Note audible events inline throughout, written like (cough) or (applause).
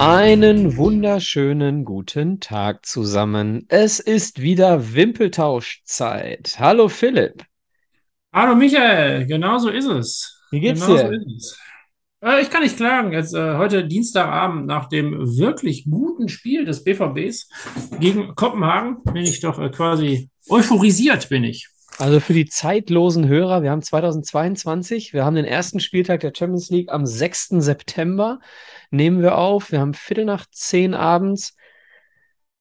Einen wunderschönen guten Tag zusammen. Es ist wieder Wimpeltauschzeit. Hallo Philipp. Hallo Michael, genau so ist es. Wie geht's Genau so dir? es. Äh, ich kann nicht klagen. Jetzt, äh, heute Dienstagabend nach dem wirklich guten Spiel des BVBs gegen Kopenhagen bin ich doch äh, quasi euphorisiert, bin ich. Also für die zeitlosen Hörer, wir haben 2022, wir haben den ersten Spieltag der Champions League am 6. September, nehmen wir auf. Wir haben Viertel nach zehn abends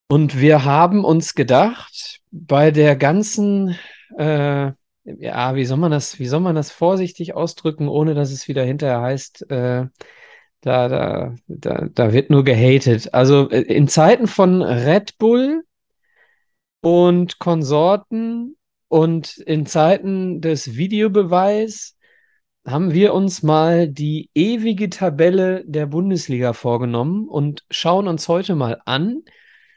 und wir haben uns gedacht, bei der ganzen, äh, ja, wie soll man das, wie soll man das vorsichtig ausdrücken, ohne dass es wieder hinterher heißt, äh, da, da, da, da wird nur gehatet. Also äh, in Zeiten von Red Bull und Konsorten und in Zeiten des Videobeweis haben wir uns mal die ewige Tabelle der Bundesliga vorgenommen und schauen uns heute mal an,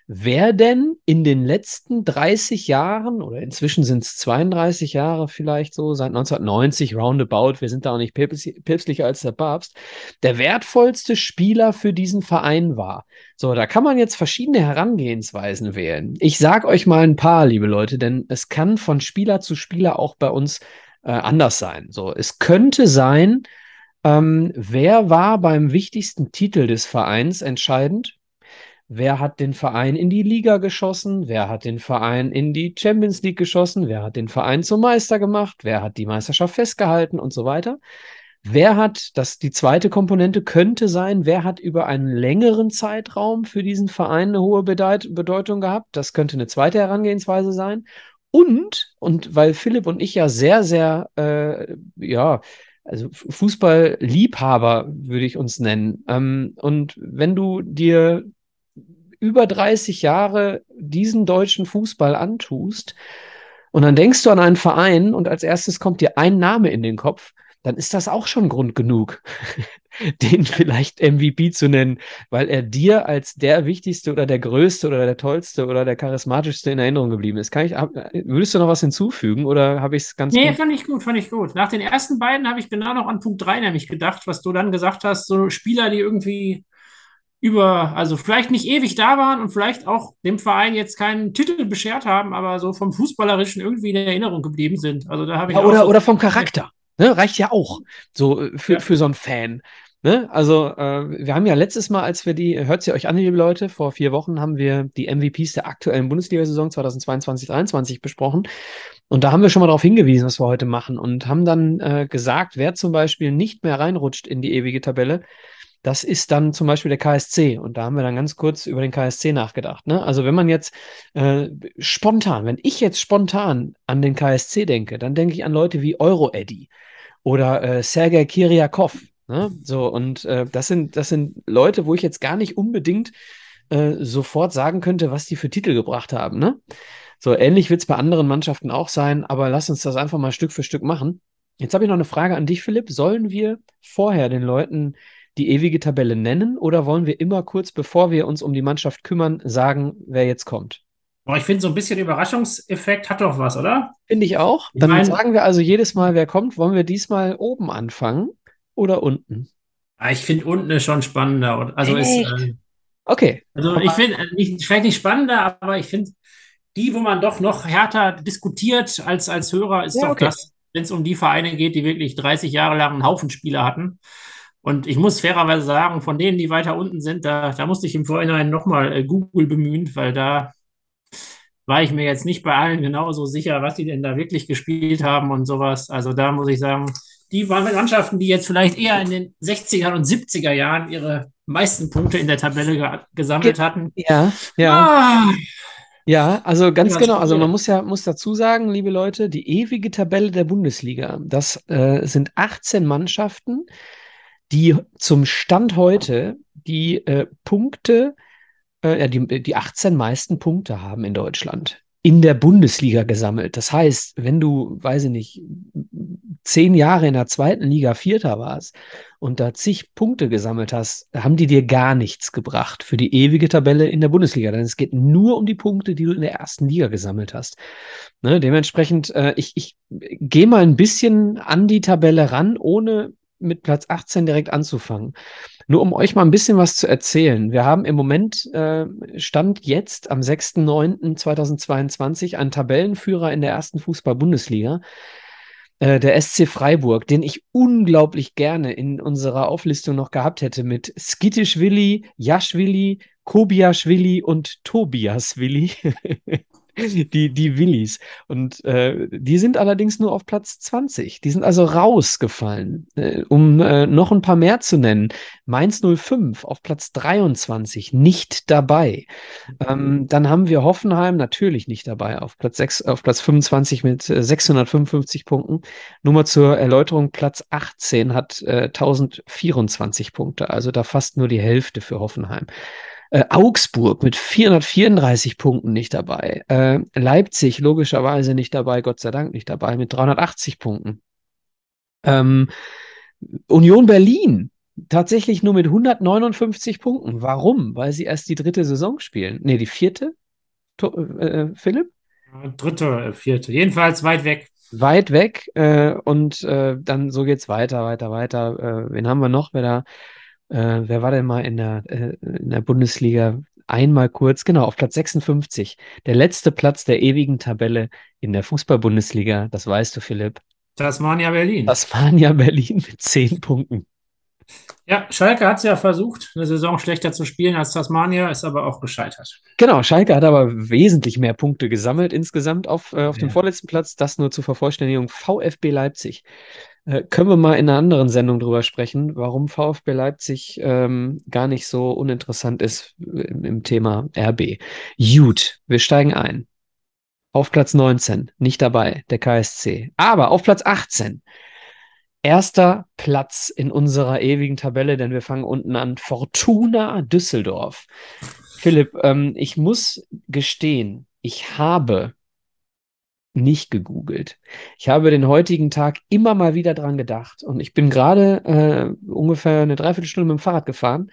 wer denn in den letzten 30 Jahren oder inzwischen sind es 32 Jahre vielleicht so, seit 1990 roundabout, wir sind da auch nicht päpstlich- päpstlicher als der Papst, der wertvollste Spieler für diesen Verein war. So, da kann man jetzt verschiedene Herangehensweisen wählen. Ich sage euch mal ein paar, liebe Leute, denn es kann von Spieler zu Spieler auch bei uns äh, anders sein. So, es könnte sein, ähm, wer war beim wichtigsten Titel des Vereins entscheidend? Wer hat den Verein in die Liga geschossen? Wer hat den Verein in die Champions League geschossen? Wer hat den Verein zum Meister gemacht? Wer hat die Meisterschaft festgehalten und so weiter? Wer hat, das die zweite Komponente könnte sein, wer hat über einen längeren Zeitraum für diesen Verein eine hohe Bedeutung gehabt? Das könnte eine zweite Herangehensweise sein. Und, und weil Philipp und ich ja sehr, sehr, äh, ja, also Fußballliebhaber würde ich uns nennen. Ähm, und wenn du dir über 30 Jahre diesen deutschen Fußball antust und dann denkst du an einen Verein und als erstes kommt dir ein Name in den Kopf, dann ist das auch schon Grund genug, (laughs) (laughs) den vielleicht MVP zu nennen, weil er dir als der wichtigste oder der größte oder der tollste oder der charismatischste in Erinnerung geblieben ist. Kann ich, hab, würdest du noch was hinzufügen oder habe ich es ganz Nee, gut? fand ich gut, fand ich gut. Nach den ersten beiden habe ich genau noch an Punkt 3 nämlich gedacht, was du dann gesagt hast, so Spieler, die irgendwie über, also vielleicht nicht ewig da waren und vielleicht auch dem Verein jetzt keinen Titel beschert haben, aber so vom Fußballerischen irgendwie in Erinnerung geblieben sind. Also da habe Ja, ich auch oder, so. oder vom Charakter. Ne? Reicht ja auch. So äh, für, Ja. für so einen Fan. Ne? Also, äh, wir haben ja letztes Mal, als wir die, hört sie euch an, liebe Leute, vor vier Wochen haben wir die MVPs der aktuellen Bundesliga-Saison 2022-23 besprochen. Und da haben wir schon mal darauf hingewiesen, was wir heute machen. Und haben dann äh, gesagt, wer zum Beispiel nicht mehr reinrutscht in die ewige Tabelle, das ist dann zum Beispiel der KSC. Und da haben wir dann ganz kurz über den KSC nachgedacht. Ne? Also wenn man jetzt äh, spontan, wenn ich jetzt spontan an den KSC denke, dann denke ich an Leute wie Euro-Eddy oder äh, Sergei Kiriakov. Ne? So, und äh, das sind, das sind Leute, wo ich jetzt gar nicht unbedingt äh, sofort sagen könnte, was die für Titel gebracht haben. Ne? So ähnlich wird es bei anderen Mannschaften auch sein, aber lass uns das einfach mal Stück für Stück machen. Jetzt habe ich noch eine Frage an dich, Philipp. Sollen wir vorher den Leuten die ewige Tabelle nennen oder wollen wir immer kurz, bevor wir uns um die Mannschaft kümmern, sagen, wer jetzt kommt? Ich finde, so ein bisschen Überraschungseffekt hat doch was, oder? Finde ich auch. Ich Dann meine, sagen wir also jedes Mal, wer kommt. Wollen wir diesmal oben anfangen oder unten? ich finde unten ist schon spannender. Und- Also ist, äh, Okay. also ich finde, äh, nicht, vielleicht nicht spannender, aber ich finde, die, wo man doch noch härter diskutiert als, als Hörer, ist Ja, doch okay. das, wenn es um die Vereine geht, die wirklich 30 Jahre lang einen Haufen Spieler hatten. Und ich muss fairerweise sagen, von denen, die weiter unten sind, da, da musste ich im Vorhinein nochmal äh, Google bemühen, weil da war ich mir jetzt nicht bei allen genauso sicher, was die denn da wirklich gespielt haben und sowas. Also da muss ich sagen, die waren Mannschaften, die jetzt vielleicht eher in den 60er und 70er Jahren ihre meisten Punkte in der Tabelle ge gesammelt Ge hatten. ja, ja. Ah, Ja, also ganz ja, genau. Also man muss ja muss dazu sagen, liebe Leute, die ewige Tabelle der Bundesliga, das äh, sind 18 Mannschaften, die zum Stand heute die äh, Punkte, äh, ja, die, die 18 meisten Punkte haben in Deutschland in der Bundesliga gesammelt. Das heißt, wenn du, weiß ich nicht, zehn Jahre in der zweiten Liga Vierter warst und da zig Punkte gesammelt hast, haben die dir gar nichts gebracht für die ewige Tabelle in der Bundesliga. Denn es geht nur um die Punkte, die du in der ersten Liga gesammelt hast. Ne, dementsprechend, äh, ich, ich gehe mal ein bisschen an die Tabelle ran, ohne mit Platz 18 direkt anzufangen. Nur um euch mal ein bisschen was zu erzählen. Wir haben im Moment, äh, Stand jetzt am 6.9.2022, einen Tabellenführer in der ersten Fußball-Bundesliga, äh, der SC Freiburg, den ich unglaublich gerne in unserer Auflistung noch gehabt hätte mit Skitischwili, Jaschwili, Kobiaschwili und Tobiaswili. (laughs) (laughs) die, die Willis. Und äh, die sind allerdings nur auf Platz 20. Die sind also rausgefallen. Äh, um äh, noch ein paar mehr zu nennen. Mainz 05 auf Platz 23, nicht dabei. Ähm, dann haben wir Hoffenheim natürlich nicht dabei, auf Platz 6, auf Platz 25 mit 655 äh, Punkten. Nur mal zur Erläuterung, Platz 18 hat äh, 1024 Punkte, also da fast nur die Hälfte für Hoffenheim. Äh, Augsburg mit 434 Punkten nicht dabei. Äh, Leipzig logischerweise nicht dabei, Gott sei Dank nicht dabei, mit 380 Punkten. Ähm, Union Berlin tatsächlich nur mit 159 Punkten. Warum? Weil sie erst die dritte Saison spielen. Nee, die vierte? To äh, Philipp? Dritte, äh, vierte. Jedenfalls weit weg. Weit weg. Äh, und äh, dann so geht's weiter, weiter, weiter. wen haben wir noch? Wer da äh, wer war denn mal in der, äh, in der Bundesliga? Einmal kurz, genau, auf Platz 56. Der letzte Platz der ewigen Tabelle in der Fußball-Bundesliga. Das weißt du, Philipp. Tasmania Berlin. Tasmania (laughs) Berlin mit zehn Punkten. Ja, Schalke hat es ja versucht, eine Saison schlechter zu spielen als Tasmania, ist aber auch gescheitert. Genau, Schalke hat aber wesentlich mehr Punkte gesammelt insgesamt auf, äh, auf ja. dem vorletzten Platz. Das nur zur Vervollständigung. VfB Leipzig äh, können wir mal in einer anderen Sendung drüber sprechen, warum VfB Leipzig ähm, gar nicht so uninteressant ist im, im Thema RB. Gut, wir steigen ein. Auf Platz 19, nicht dabei, der KSC. Aber auf Platz 18, erster Platz in unserer ewigen Tabelle, denn wir fangen unten an. Fortuna Düsseldorf. Philipp, ähm, ich muss gestehen, ich habe nicht gegoogelt. Ich habe den heutigen Tag immer mal wieder dran gedacht und ich bin gerade äh, ungefähr eine Dreiviertelstunde mit dem Fahrrad gefahren,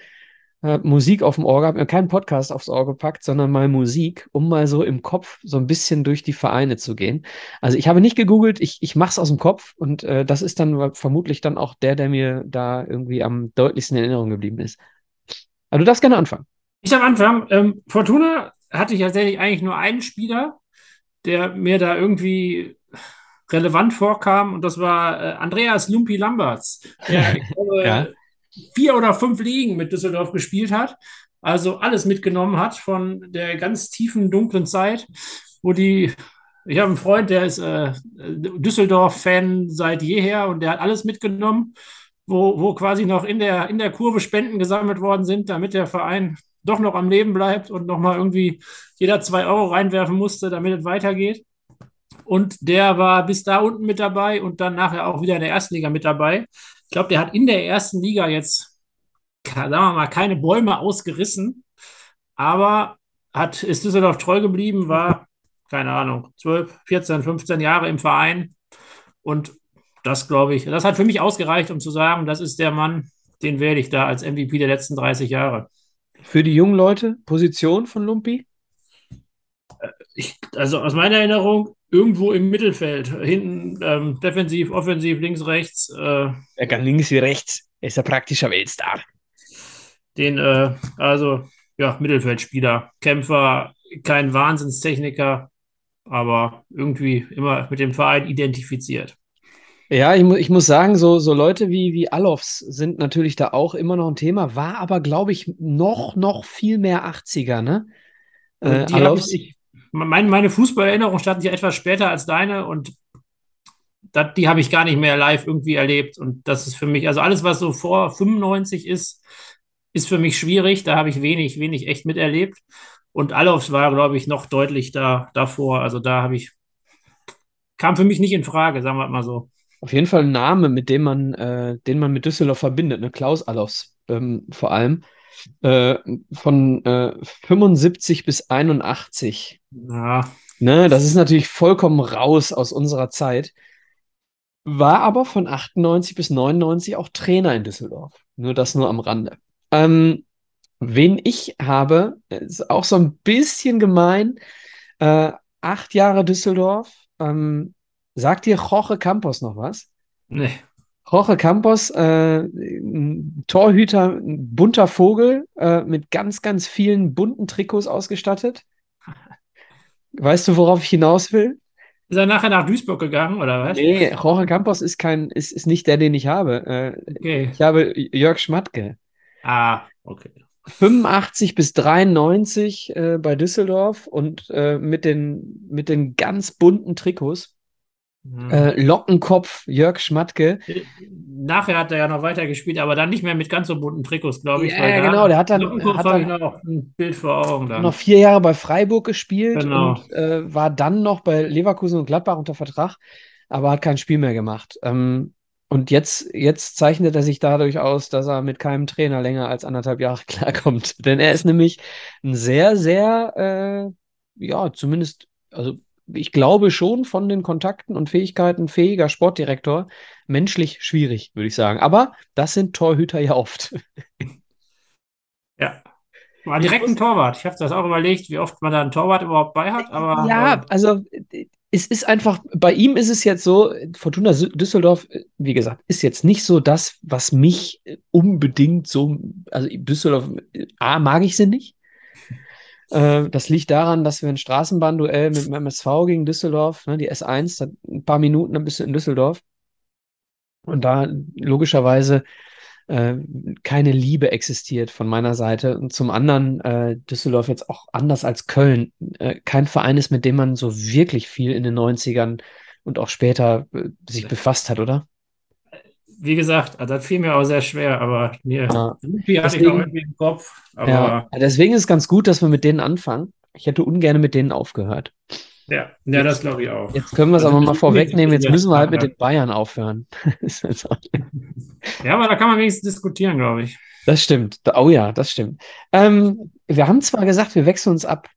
äh, Musik auf dem Ohr, habe mir keinen Podcast aufs Ohr gepackt, sondern mal Musik, um mal so im Kopf so ein bisschen durch die Vereine zu gehen. Also ich habe nicht gegoogelt, ich, ich mache es aus dem Kopf und äh, das ist dann vermutlich dann auch der, der mir da irgendwie am deutlichsten in Erinnerung geblieben ist. Aber du darfst gerne anfangen. Ich darf anfangen. Ähm, Fortuna hatte ich tatsächlich eigentlich nur einen Spieler, der mir da irgendwie relevant vorkam und das war äh, Andreas Lumpi Lamberts, der glaube, ja. vier oder fünf Ligen mit Düsseldorf gespielt hat, also alles mitgenommen hat von der ganz tiefen, dunklen Zeit, wo die, ich habe einen Freund, der ist äh, Düsseldorf-Fan seit jeher und der hat alles mitgenommen, wo, wo quasi noch in der, in der Kurve Spenden gesammelt worden sind, damit der Verein doch noch am Leben bleibt und nochmal irgendwie jeder zwei Euro reinwerfen musste, damit es weitergeht. Und der war bis da unten mit dabei und dann nachher auch wieder in der ersten Liga mit dabei. Ich glaube, der hat in der ersten Liga jetzt, sagen wir mal, keine Bäume ausgerissen, aber hat, ist Düsseldorf treu geblieben, war, keine Ahnung, 12, 14, 15 Jahre im Verein. Und das, glaube ich, das hat für mich ausgereicht, um zu sagen, das ist der Mann, den wähle ich da als MVP der letzten 30 Jahre. Für die jungen Leute, Position von Lumpi? Ich, also aus meiner Erinnerung irgendwo im Mittelfeld. Hinten ähm, defensiv, offensiv, links, rechts. Äh, er kann links wie rechts. Er ist ein praktischer Weltstar. Den, äh, also, ja, Mittelfeldspieler, Kämpfer, kein Wahnsinnstechniker, aber irgendwie immer mit dem Verein identifiziert. Ja, ich, mu ich muss sagen, so, so Leute wie, wie Alofs sind natürlich da auch immer noch ein Thema, war aber, glaube ich, noch, noch viel mehr 80er, ne? Äh, Alofs. Ich, mein, meine Fußballerinnerung stand ja etwas später als deine und dat, die habe ich gar nicht mehr live irgendwie erlebt. Und das ist für mich, also alles, was so vor 95 ist, ist für mich schwierig. Da habe ich wenig, wenig echt miterlebt. Und Alofs war, glaube ich, noch deutlich da, davor. Also da habe ich, kam für mich nicht in Frage, sagen wir mal so auf jeden Fall ein Name, mit dem man, äh, den man mit Düsseldorf verbindet, ne? Klaus Allofs ähm, vor allem. Äh, von äh, 75 bis 81. Ja. Ne, das ist natürlich vollkommen raus aus unserer Zeit. War aber von 98 bis 99 auch Trainer in Düsseldorf. Nur das nur am Rande. Ähm, wen ich habe, ist auch so ein bisschen gemein. Äh, acht Jahre Düsseldorf. Ähm, Sagt dir Jorge Campos noch was? Nee. Jorge Campos, äh, Torhüter, ein bunter Vogel äh, mit ganz, ganz vielen bunten Trikots ausgestattet. (laughs) Weißt du, worauf ich hinaus will? Ist er nachher nach Duisburg gegangen oder was? Nee, Jorge Campos ist kein, ist, ist nicht der, den ich habe. Äh, Okay. ich habe Jörg Schmatke. Ah, okay. 85 bis 93 äh, bei Düsseldorf und äh, mit den, mit den ganz bunten Trikots. Hm. Äh, Lockenkopf, Jörg Schmatke. Nachher hat er ja noch weiter gespielt, aber dann nicht mehr mit ganz so bunten Trikots, glaube ich. Ja, ja, genau, der hat dann- Lockenkopf hat dann- noch ein Bild vor Augen dann. noch vier Jahre bei Freiburg gespielt Genau. und äh, war dann noch bei Leverkusen und Gladbach unter Vertrag, aber hat kein Spiel mehr gemacht. Ähm, und jetzt, jetzt zeichnet er sich dadurch aus, dass er mit keinem Trainer länger als anderthalb Jahre (laughs) klarkommt. Denn er ist nämlich ein sehr, sehr, äh, ja, zumindest, also ich glaube schon von den Kontakten und Fähigkeiten fähiger Sportdirektor. Menschlich schwierig, würde ich sagen. Aber das sind Torhüter ja oft. (laughs) Ja. War direkt ein Torwart. Ich habe das auch überlegt, wie oft man da einen Torwart überhaupt bei hat, aber Ja, äh, also es ist einfach, bei ihm ist es jetzt so, Fortuna Düsseldorf, wie gesagt, ist jetzt nicht so das, was mich äh, unbedingt so, also Düsseldorf, äh, A, mag ich sie nicht. Äh, Das liegt daran, dass wir ein Straßenbahnduell mit dem MSV gegen Düsseldorf, ne, die S1, da ein paar Minuten, dann bist du in Düsseldorf. Und da logischerweise äh, keine Liebe existiert von meiner Seite. Und zum anderen äh, Düsseldorf jetzt auch anders als Köln äh, kein Verein ist, mit dem man so wirklich viel in den 90ern und auch später äh, sich befasst hat, oder? Wie gesagt, also das fiel mir auch sehr schwer, aber mir Ja. irgendwie hatte ich Deswegen- noch irgendwie im Kopf. Ja, deswegen ist es ganz gut, dass wir mit denen anfangen. Ich hätte ungern mit denen aufgehört. ja, ja, das glaube ich auch. Jetzt können wir es Also aber mich- mal vorwegnehmen. Jetzt müssen wir halt mit den Bayern aufhören. (laughs) Ja, aber da kann man wenigstens diskutieren, glaube ich. Das stimmt. Oh ja, das stimmt. Ähm, wir haben zwar gesagt, wir wechseln uns ab,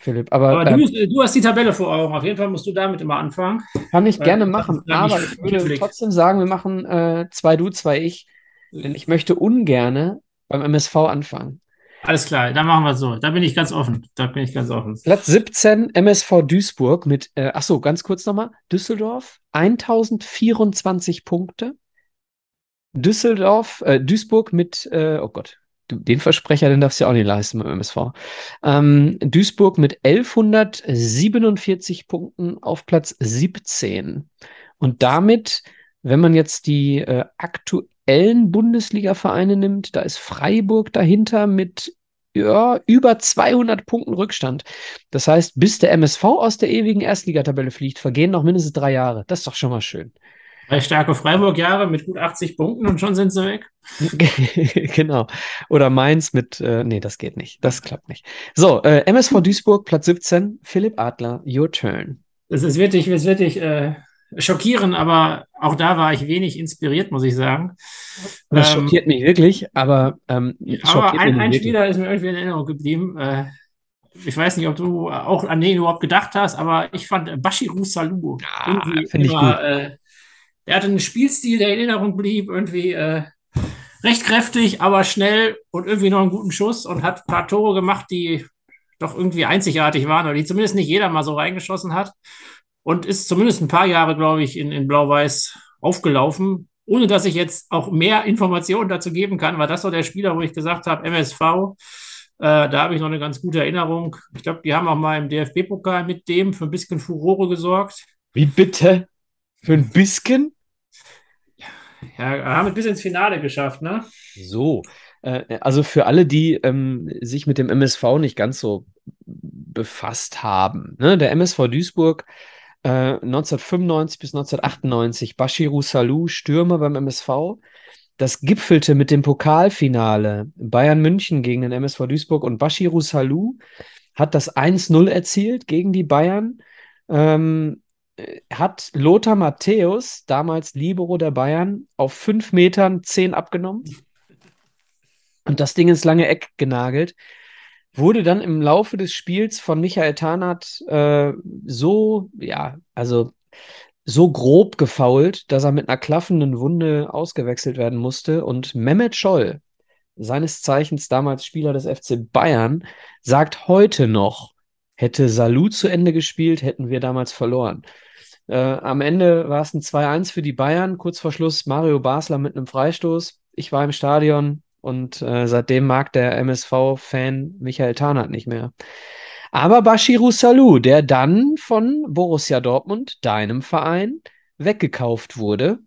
Philipp, aber, Aber du, du hast die Tabelle vor Augen. Auf jeden Fall musst du damit immer anfangen. kann ich gerne machen. Aber ich würde knifflig. trotzdem sagen, wir machen äh, zwei du, zwei ich. Denn ich möchte ungerne beim MSV anfangen. Alles klar, dann machen wir es so. Da bin ich ganz offen. Da bin ich ganz offen. Platz 17, MSV Duisburg mit, äh, ach so, ganz kurz nochmal. Düsseldorf, 1024 Punkte. Düsseldorf, äh, Duisburg mit, äh, oh Gott, den Versprecher, den darfst du ja auch nicht leisten beim MSV. Ähm, Duisburg mit 1147 Punkten auf Platz 17. Und damit, wenn man jetzt die äh, aktuellen Bundesliga-Vereine nimmt, da ist Freiburg dahinter mit ja, über 200 Punkten Rückstand. Das heißt, bis der MSV aus der ewigen Erstligatabelle fliegt, vergehen noch mindestens drei Jahre. Das ist doch schon mal schön. Drei starke Freiburg-Jahre mit gut 80 Punkten und schon sind sie weg. (laughs) genau. Oder Mainz mit, äh, nee, das geht nicht. Das klappt nicht. So, äh, MSV Duisburg, Platz 17. Philipp Adler, your turn. Es ist wirklich, es ist wirklich äh, schockierend, aber auch da war ich wenig inspiriert, muss ich sagen. Das Ähm, schockiert mich wirklich, aber ähm, Aber ein, ein wirklich. Spieler ist mir irgendwie in Erinnerung geblieben. Äh, ich weiß nicht, ob du auch an den überhaupt gedacht hast, aber ich fand Bashiru Salou Ah, irgendwie find ich gut. äh, er hatte einen Spielstil, der in Erinnerung blieb, irgendwie äh, recht kräftig, aber schnell und irgendwie noch einen guten Schuss und hat ein paar Tore gemacht, die doch irgendwie einzigartig waren oder die zumindest nicht jeder mal so reingeschossen hat und ist zumindest ein paar Jahre, glaube ich, in, in Blau-Weiß aufgelaufen. Ohne dass ich jetzt auch mehr Informationen dazu geben kann, war das so der Spieler, wo ich gesagt habe, MSV, äh, da habe ich noch eine ganz gute Erinnerung. Ich glaube, die haben auch mal im DFB-Pokal mit dem für ein bisschen Furore gesorgt. Wie bitte? Für ein bisschen? Ja, haben es bis ins Finale geschafft, ne? So, äh, also für alle, die ähm, sich mit dem MSV nicht ganz so befasst haben, ne? Der MSV Duisburg äh, 1995 bis 1998, Bashiru Salou, Stürmer beim MSV. Das gipfelte mit dem Pokalfinale Bayern München gegen den MSV Duisburg und Bashiru Salou hat das 1-0 erzielt gegen die Bayern. Ähm, äh, hat Lothar Matthäus, damals Libero der Bayern, auf 5 Metern 10 abgenommen und das Ding ins lange Eck genagelt. Wurde dann im Laufe des Spiels von Michael Tarnath äh, so, ja, also so grob gefoult, dass er mit einer klaffenden Wunde ausgewechselt werden musste. Und Mehmet Scholl, seines Zeichens damals Spieler des FC Bayern, sagt heute noch, hätte Salou zu Ende gespielt, hätten wir damals verloren. Äh, am Ende war es ein 2-1 für die Bayern. Kurz vor Schluss Mario Basler mit einem Freistoß. Ich war im Stadion und äh, seitdem mag der MSV-Fan Michael Tarnath nicht mehr. Aber Bashiru Salou, der dann von Borussia Dortmund, deinem Verein, weggekauft wurde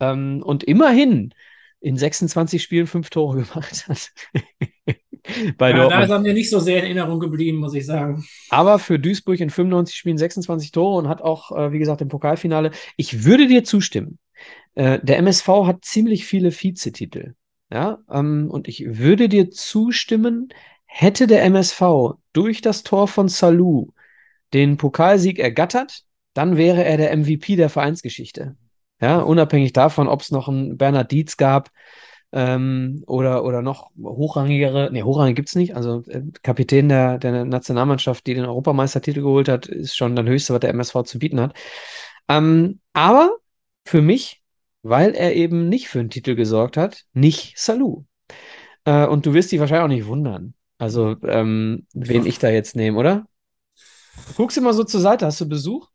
ähm, und immerhin in 26 Spielen fünf Tore (laughs) gemacht hat. Bei ja, da ist er mir nicht so sehr in Erinnerung geblieben, muss ich sagen. Aber für Duisburg in 95 Spielen 26 Tore und hat auch, äh, wie gesagt, im Pokalfinale. Ich würde dir zustimmen. Äh, der MSV hat ziemlich viele Vizetitel. Ja, ähm, und ich würde dir zustimmen, hätte der MSV durch das Tor von Salou den Pokalsieg ergattert, dann wäre er der MVP der Vereinsgeschichte. Ja, unabhängig davon, ob es noch einen Bernhard Dietz gab, ähm, oder, oder noch hochrangigere, nee, hochrangig gibt es nicht. Also äh, Kapitän der, der Nationalmannschaft, die den Europameistertitel geholt hat, ist schon das Höchste, was der MSV zu bieten hat. Ähm, aber für mich, weil er eben nicht für einen Titel gesorgt hat, nicht Salou. Äh, und du wirst dich wahrscheinlich auch nicht wundern. Also, ähm, wen ich da jetzt nehme, oder? Du guckst immer so zur Seite, hast du Besuch?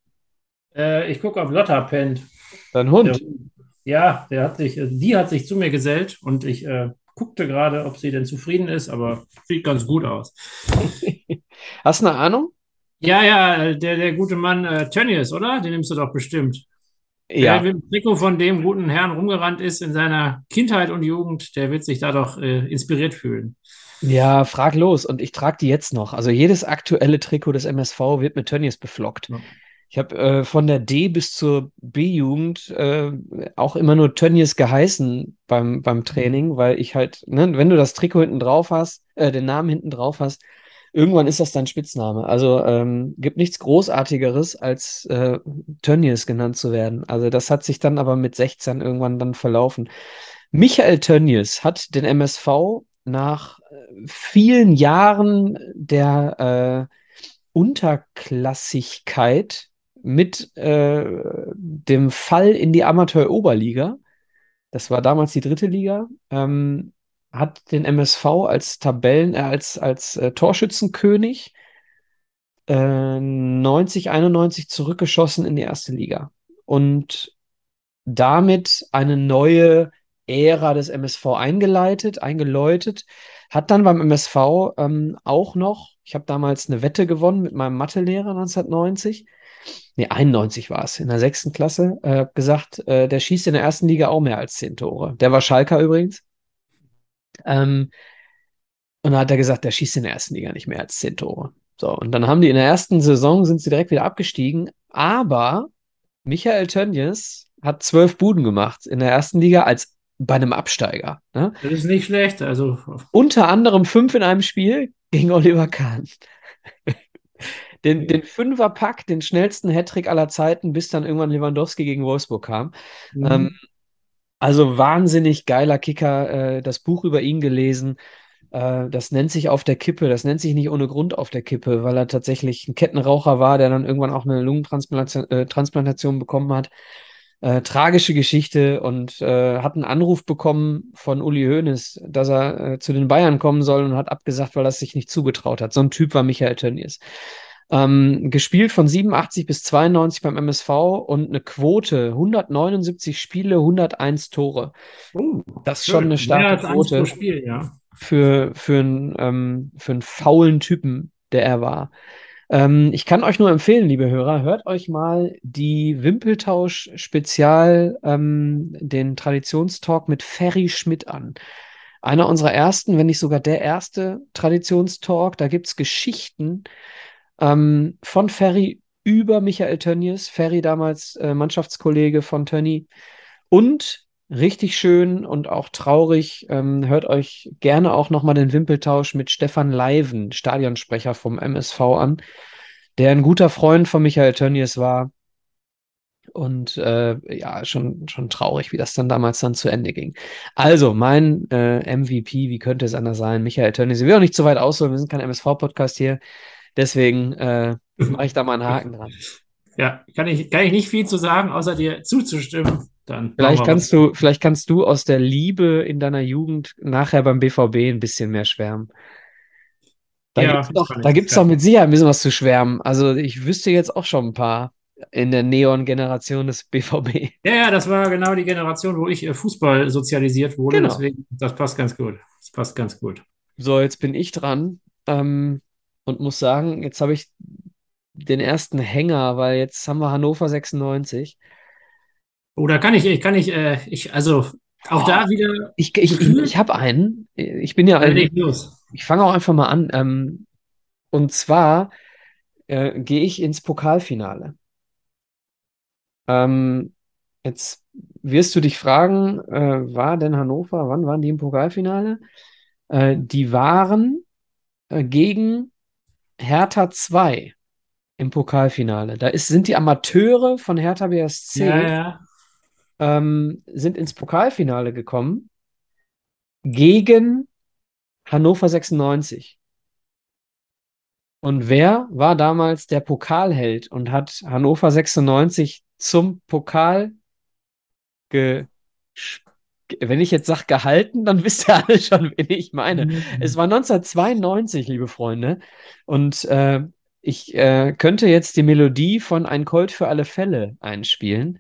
Äh, ich gucke auf Lotta Pent. Dein Hund? Ja, der hat sich, also die hat sich zu mir gesellt und ich äh, guckte gerade, ob sie denn zufrieden ist, aber sieht ganz gut aus. (laughs) Hast du eine Ahnung? Ja, ja, der, der gute Mann äh, Tönnies, oder? Den nimmst du doch bestimmt. Ja. Der mit dem Trikot von dem guten Herrn rumgerannt ist in seiner Kindheit und Jugend, der wird sich da doch äh, inspiriert fühlen. Ja, frag los. Und ich trage die jetzt noch. Also jedes aktuelle Trikot des MSV wird mit Tönnies beflockt. Ja. Ich habe äh, von der D bis zur B-Jugend äh, auch immer nur Tönnies geheißen beim, beim Training, weil ich halt, ne, wenn du das Trikot hinten drauf hast, äh, den Namen hinten drauf hast, irgendwann ist das dein Spitzname. Also ähm, gibt nichts Großartigeres, als äh, Tönnies genannt zu werden. Also das hat sich dann aber mit 16 irgendwann dann verlaufen. Michael Tönnies hat den MSV nach äh, vielen Jahren der äh, Unterklassigkeit mit äh, dem Fall in die Amateur-Oberliga, das war damals die dritte Liga, ähm, hat den MSV als Tabellen, äh, als, als äh, Torschützenkönig äh, 90, 91 zurückgeschossen in die erste Liga. Und damit eine neue Ära des MSV eingeleitet, eingeläutet, hat dann beim MSV ähm, auch noch, ich habe damals eine Wette gewonnen mit meinem Mathelehrer 1990, nee, 91 war es, in der sechsten Klasse, äh, gesagt, äh, der schießt in der ersten Liga auch mehr als zehn Tore. Der war Schalker übrigens. Ähm, und dann hat er gesagt, der schießt in der ersten Liga nicht mehr als zehn Tore. So, und dann haben die in der ersten Saison, sind sie direkt wieder abgestiegen, aber Michael Tönjes hat zwölf Buden gemacht in der ersten Liga als bei einem Absteiger. Ne? Das ist nicht schlecht. Also. Unter anderem fünf in einem Spiel gegen Oliver Kahn (laughs) den, den Fünferpack, den schnellsten Hattrick aller Zeiten, bis dann irgendwann Lewandowski gegen Wolfsburg kam. Mhm. Ähm, also wahnsinnig geiler Kicker, äh, das Buch über ihn gelesen. Äh, das nennt sich auf der Kippe, das nennt sich nicht ohne Grund auf der Kippe, weil er tatsächlich ein Kettenraucher war, der dann irgendwann auch eine Lungentransplantation äh, Transplantation bekommen hat. Äh, tragische Geschichte und äh, hat einen Anruf bekommen von Uli Hoeneß, dass er äh, zu den Bayern kommen soll und hat abgesagt, weil er es sich nicht zugetraut hat. So ein Typ war Michael Tönnies. Ähm, gespielt von 87 bis 92 beim MSV und eine Quote 179 Spiele, 101 Tore. Oh, das ist schon eine starke Quote Spiel, ja. für, für, einen, ähm, für einen faulen Typen, der er war. Ähm, ich kann euch nur empfehlen, liebe Hörer, hört euch mal die Wimpeltausch-Spezial, ähm, den Traditionstalk mit Ferry Schmidt an einer unserer ersten, wenn nicht sogar der erste Traditionstalk. Da gibt es Geschichten ähm, von Ferry über Michael Tönnies, Ferry damals äh, Mannschaftskollege von Tönny. Und richtig schön und auch traurig, ähm, hört euch gerne auch nochmal den Wimpeltausch mit Stefan Leiven, Stadionsprecher vom MSV an, der ein guter Freund von Michael Tönnies war. Und äh, ja, schon, schon traurig, wie das dann damals dann zu Ende ging. Also, mein äh, MVP, wie könnte es anders sein? Michael Tönnies. Ich will auch nicht zu weit ausholen, wir sind kein MSV-Podcast hier. Deswegen äh, mache ich da mal einen Haken dran. Ja, kann ich, kann ich nicht viel zu sagen, außer dir zuzustimmen. Dann vielleicht kannst du, vielleicht kannst du aus der Liebe in deiner Jugend nachher beim BVB ein bisschen mehr schwärmen. Da ja, gibt es doch, da gibt's doch mit Sicherheit ein bisschen was zu schwärmen. Also ich wüsste jetzt auch schon ein paar in der Neon-Generation des BVB. Ja, ja, das war genau die Generation, wo ich äh, Fußball sozialisiert wurde. Genau. Deswegen, das passt ganz gut. Das passt ganz gut. So, jetzt bin ich dran ähm, und muss sagen, jetzt habe ich den ersten Hänger, weil jetzt haben wir Hannover 96. Oder kann ich, kann ich, äh, ich, also auch Oh, da wieder. Ich, ich, ich, ich habe einen. Ich bin ja ein, ich fange auch einfach mal an. Ähm, und zwar äh, gehe ich ins Pokalfinale. Ähm, jetzt wirst du dich fragen, äh, war denn Hannover, wann waren die im Pokalfinale? Äh, die waren äh, gegen Hertha 2 im Pokalfinale. Da ist, sind die Amateure von Hertha BSC Ja, ja. ähm, sind ins Pokalfinale gekommen gegen Hannover 96. Und wer war damals der Pokalheld und hat Hannover 96 zum Pokal ge wenn ich jetzt sage gehalten, dann (laughs) wisst ihr alle schon, wen ich meine. Es war 1992, liebe Freunde. Und äh, ich äh, könnte jetzt die Melodie von Ein Colt für alle Fälle einspielen.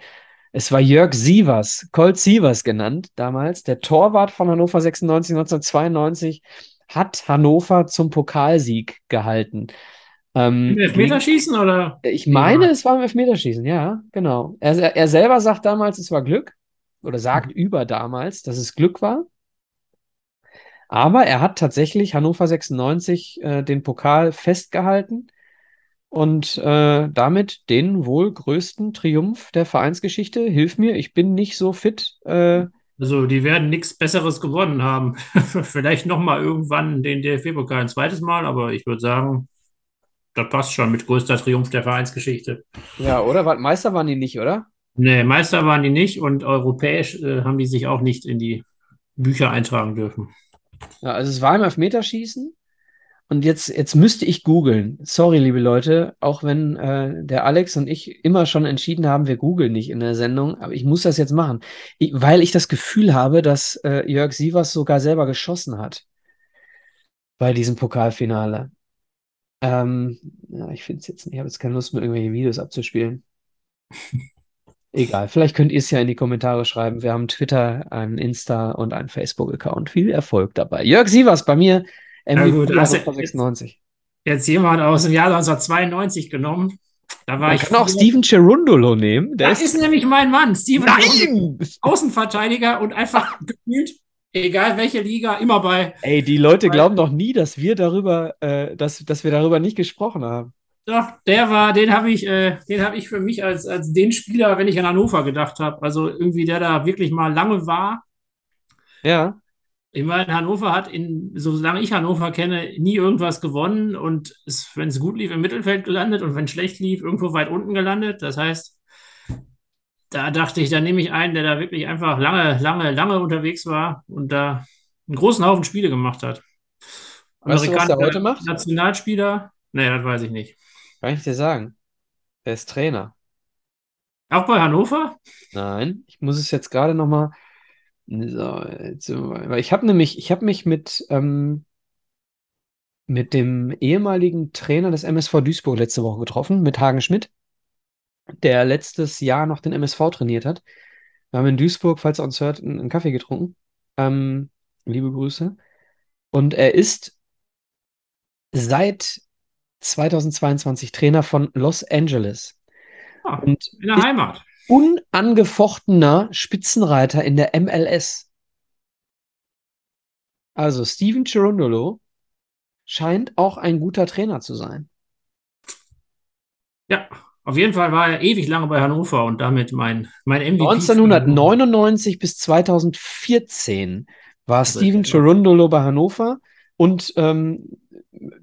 Es war Jörg Sievers, Colt Sievers genannt damals, der Torwart von Hannover 96 1992, hat Hannover zum Pokalsieg gehalten. Ähm, Im Elfmeterschießen oder? ich meine, es war im Elfmeterschießen, ja, genau. Er, er selber sagt damals, es war Glück oder sagt über damals, dass es Glück war. Aber er hat tatsächlich Hannover 96 äh, den Pokal festgehalten und äh, damit den wohl größten Triumph der Vereinsgeschichte. Hilf mir, ich bin nicht so fit. Äh, Also, die werden nichts Besseres gewonnen haben. (laughs) Vielleicht nochmal irgendwann den DFB-Pokal ein zweites Mal, aber ich würde sagen, das passt schon mit größter Triumph der Vereinsgeschichte. ja, oder? Meister waren die nicht, oder? Nee, Meister waren die nicht und europäisch äh, haben die sich auch nicht in die Bücher eintragen dürfen. Ja, also es war im Elfmeterschießen. Und jetzt, jetzt müsste ich googeln. Sorry, liebe Leute, auch wenn äh, der Alex und ich immer schon entschieden haben, wir googeln nicht in der Sendung, aber ich muss das jetzt machen, ich, weil ich das Gefühl habe, dass äh, Jörg Sievers sogar selber geschossen hat bei diesem Pokalfinale. Ähm, ja, ich finde es jetzt nicht, ich habe jetzt keine Lust mehr, irgendwelche Videos abzuspielen. (laughs) Egal, vielleicht könnt ihr es ja in die Kommentare schreiben. Wir haben Twitter, einen Insta und einen Facebook-Account. Viel Erfolg dabei. Jörg Sievers bei mir, Ja, gut, MVP hast du Hannover jetzt- 96. Jetzt jemand aus dem Jahr 1992 genommen. Da war Man ich. kann auch Steven Cerundolo nehmen. Der Das ist nämlich mein Mann, Steven Nein! Außenverteidiger und einfach (laughs) gefühlt, egal welche Liga, immer bei. Ey, die Leute glauben doch nie, dass wir darüber, äh, dass, dass wir darüber nicht gesprochen haben. Doch, der war, den habe ich, äh, den habe ich für mich als, als den Spieler, wenn ich an Hannover gedacht habe. Also irgendwie, der da wirklich mal lange war. Ja. Ich meine, Hannover hat in, solange ich Hannover kenne, nie irgendwas gewonnen und ist, wenn es gut lief, im Mittelfeld gelandet und wenn es schlecht lief, irgendwo weit unten gelandet. Das heißt, da dachte ich, da nehme ich einen, der da wirklich einfach lange, lange, lange unterwegs war und da einen großen Haufen Spiele gemacht hat. Weißt du, was der heute macht? Nationalspieler? Nee, das weiß ich nicht. Kann ich dir sagen. Der ist Trainer. Auch bei Hannover? Nein, ich muss es jetzt gerade nochmal. So, jetzt, ich habe nämlich, ich habe mich mit, ähm, mit dem ehemaligen Trainer des MSV Duisburg letzte Woche getroffen, mit Hagen Schmidt, der letztes Jahr noch den MSV trainiert hat. Wir haben in Duisburg, falls er uns hört, einen, einen Kaffee getrunken. Ähm, liebe Grüße. Und er ist seit 2022 Trainer von Los Angeles Ah, und in der Heimat. unangefochtener Spitzenreiter in der MLS. Also Steven Cherundolo scheint auch ein guter Trainer zu sein. Ja, auf jeden Fall war er ewig lange bei Hannover und damit mein, mein MVP. für Hannover. 1999 bis 2014 war Also, Steven. Cherundolo bei Hannover und ähm,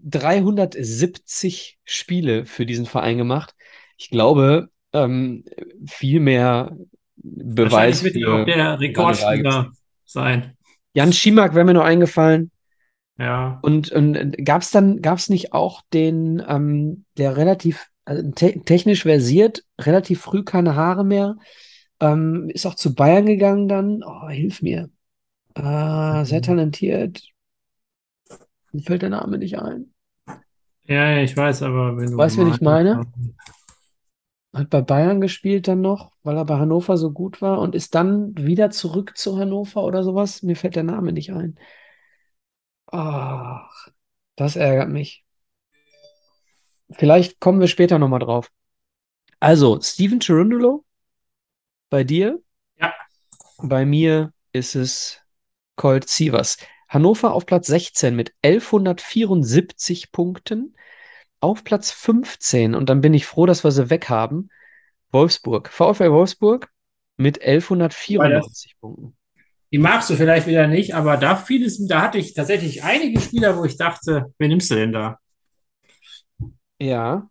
370 Spiele für diesen Verein gemacht. Ich glaube, ähm, viel mehr Beweis Wahrscheinlich wird auch der Rekordspieler sein. Jan Schimak wäre mir noch eingefallen. Ja. Und, und gab es dann, gab es nicht auch den, ähm, der relativ also te technisch versiert, relativ früh keine Haare mehr, ähm, ist auch zu Bayern gegangen dann. Oh, hilf mir. Ah, sehr talentiert. Mir fällt der Name nicht ein. Ja, ich weiß, aber wenn du Weißt du, wen ich meine? hat bei Bayern gespielt dann noch, weil er bei Hannover so gut war und ist dann wieder zurück zu Hannover oder sowas. Mir fällt der Name nicht ein. Ach, das ärgert mich. Vielleicht kommen wir später nochmal drauf. Also, Steven Cherundolo, bei dir? Ja. Bei mir ist es Colt Sievers. Hannover auf Platz 16 mit 1174 Punkten. Auf Platz 15, und dann bin ich froh, dass wir sie weg haben, Wolfsburg. VfL Wolfsburg mit 1194 Punkten. Die magst du vielleicht wieder nicht, aber da vieles, da hatte ich tatsächlich einige Spieler, wo ich dachte, wen nimmst du denn da? Ja.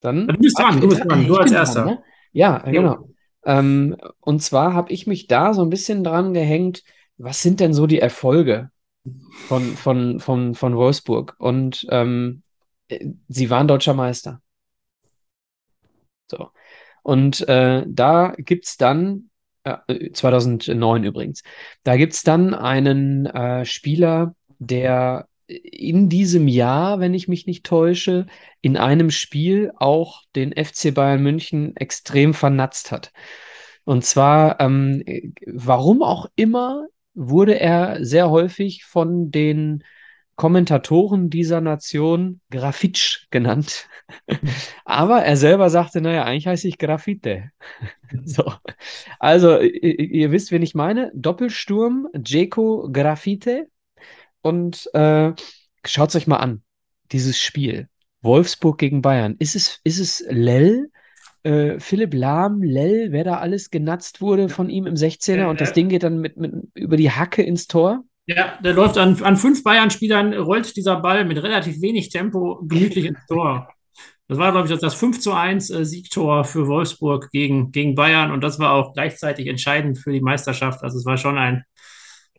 Dann. Du bist dran, du bist dran, du als Erster. Dran, ne? Ja, genau. Ähm, und zwar habe ich mich da so ein bisschen dran gehängt, was sind denn so die Erfolge von, von, von, von Wolfsburg? Und ähm, sie waren deutscher Meister. So. Und äh, da gibt es dann, äh, 2009 übrigens, da gibt es dann einen äh, Spieler, der in diesem Jahr, wenn ich mich nicht täusche, in einem Spiel auch den FC Bayern München extrem vernatzt hat. Und zwar, ähm, warum auch immer, wurde er sehr häufig von den Kommentatoren dieser Nation Grafitsch genannt. (laughs) Aber er selber sagte, naja, eigentlich heiße ich Graffite. (laughs) so. Also, ihr, wisst, wen ich meine. Doppelsturm, Jeko Graffite. Und äh, schaut es euch mal an, dieses Spiel. Wolfsburg gegen Bayern. Ist es, ist es Lell? Äh, Philipp Lahm, Lell, wer da alles genatzt wurde von ihm im 16er und das Ding geht dann mit, mit über die Hacke ins Tor? Ja, der läuft an, an fünf Bayern-Spielern, rollt dieser Ball mit relativ wenig Tempo gemütlich ins Tor. Das war, glaube ich, das 5 zu 1 äh, Siegtor für Wolfsburg gegen, gegen Bayern und das war auch gleichzeitig entscheidend für die Meisterschaft. Also es war schon ein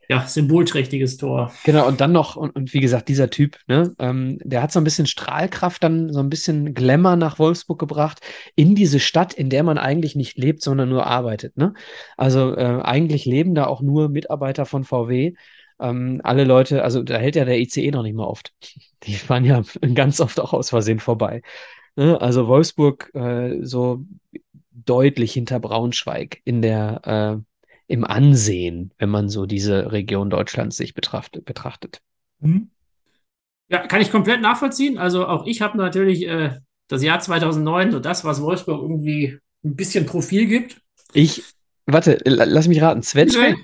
ja, symbolträchtiges Tor. Genau, und dann noch, und, und wie gesagt, dieser Typ, ne, ähm, der hat so ein bisschen Strahlkraft, dann so ein bisschen Glamour nach Wolfsburg gebracht, in diese Stadt, in der man eigentlich nicht lebt, sondern nur arbeitet. Ne? Also äh, eigentlich leben da auch nur Mitarbeiter von VW. Ähm, alle Leute, also da hält ja der ICE noch nicht mal oft. (laughs) Die fahren ja (laughs) ganz oft auch aus Versehen vorbei. Ne? Also Wolfsburg äh, so deutlich hinter Braunschweig in der äh, im Ansehen, wenn man so diese Region Deutschlands sich betrachtet. betrachtet. Mhm. Ja, kann ich komplett nachvollziehen. Also auch ich habe natürlich äh, das Jahr 2009, so das, was Wolfsburg irgendwie ein bisschen Profil gibt. Ich, warte, lass mich raten, Zwetschge?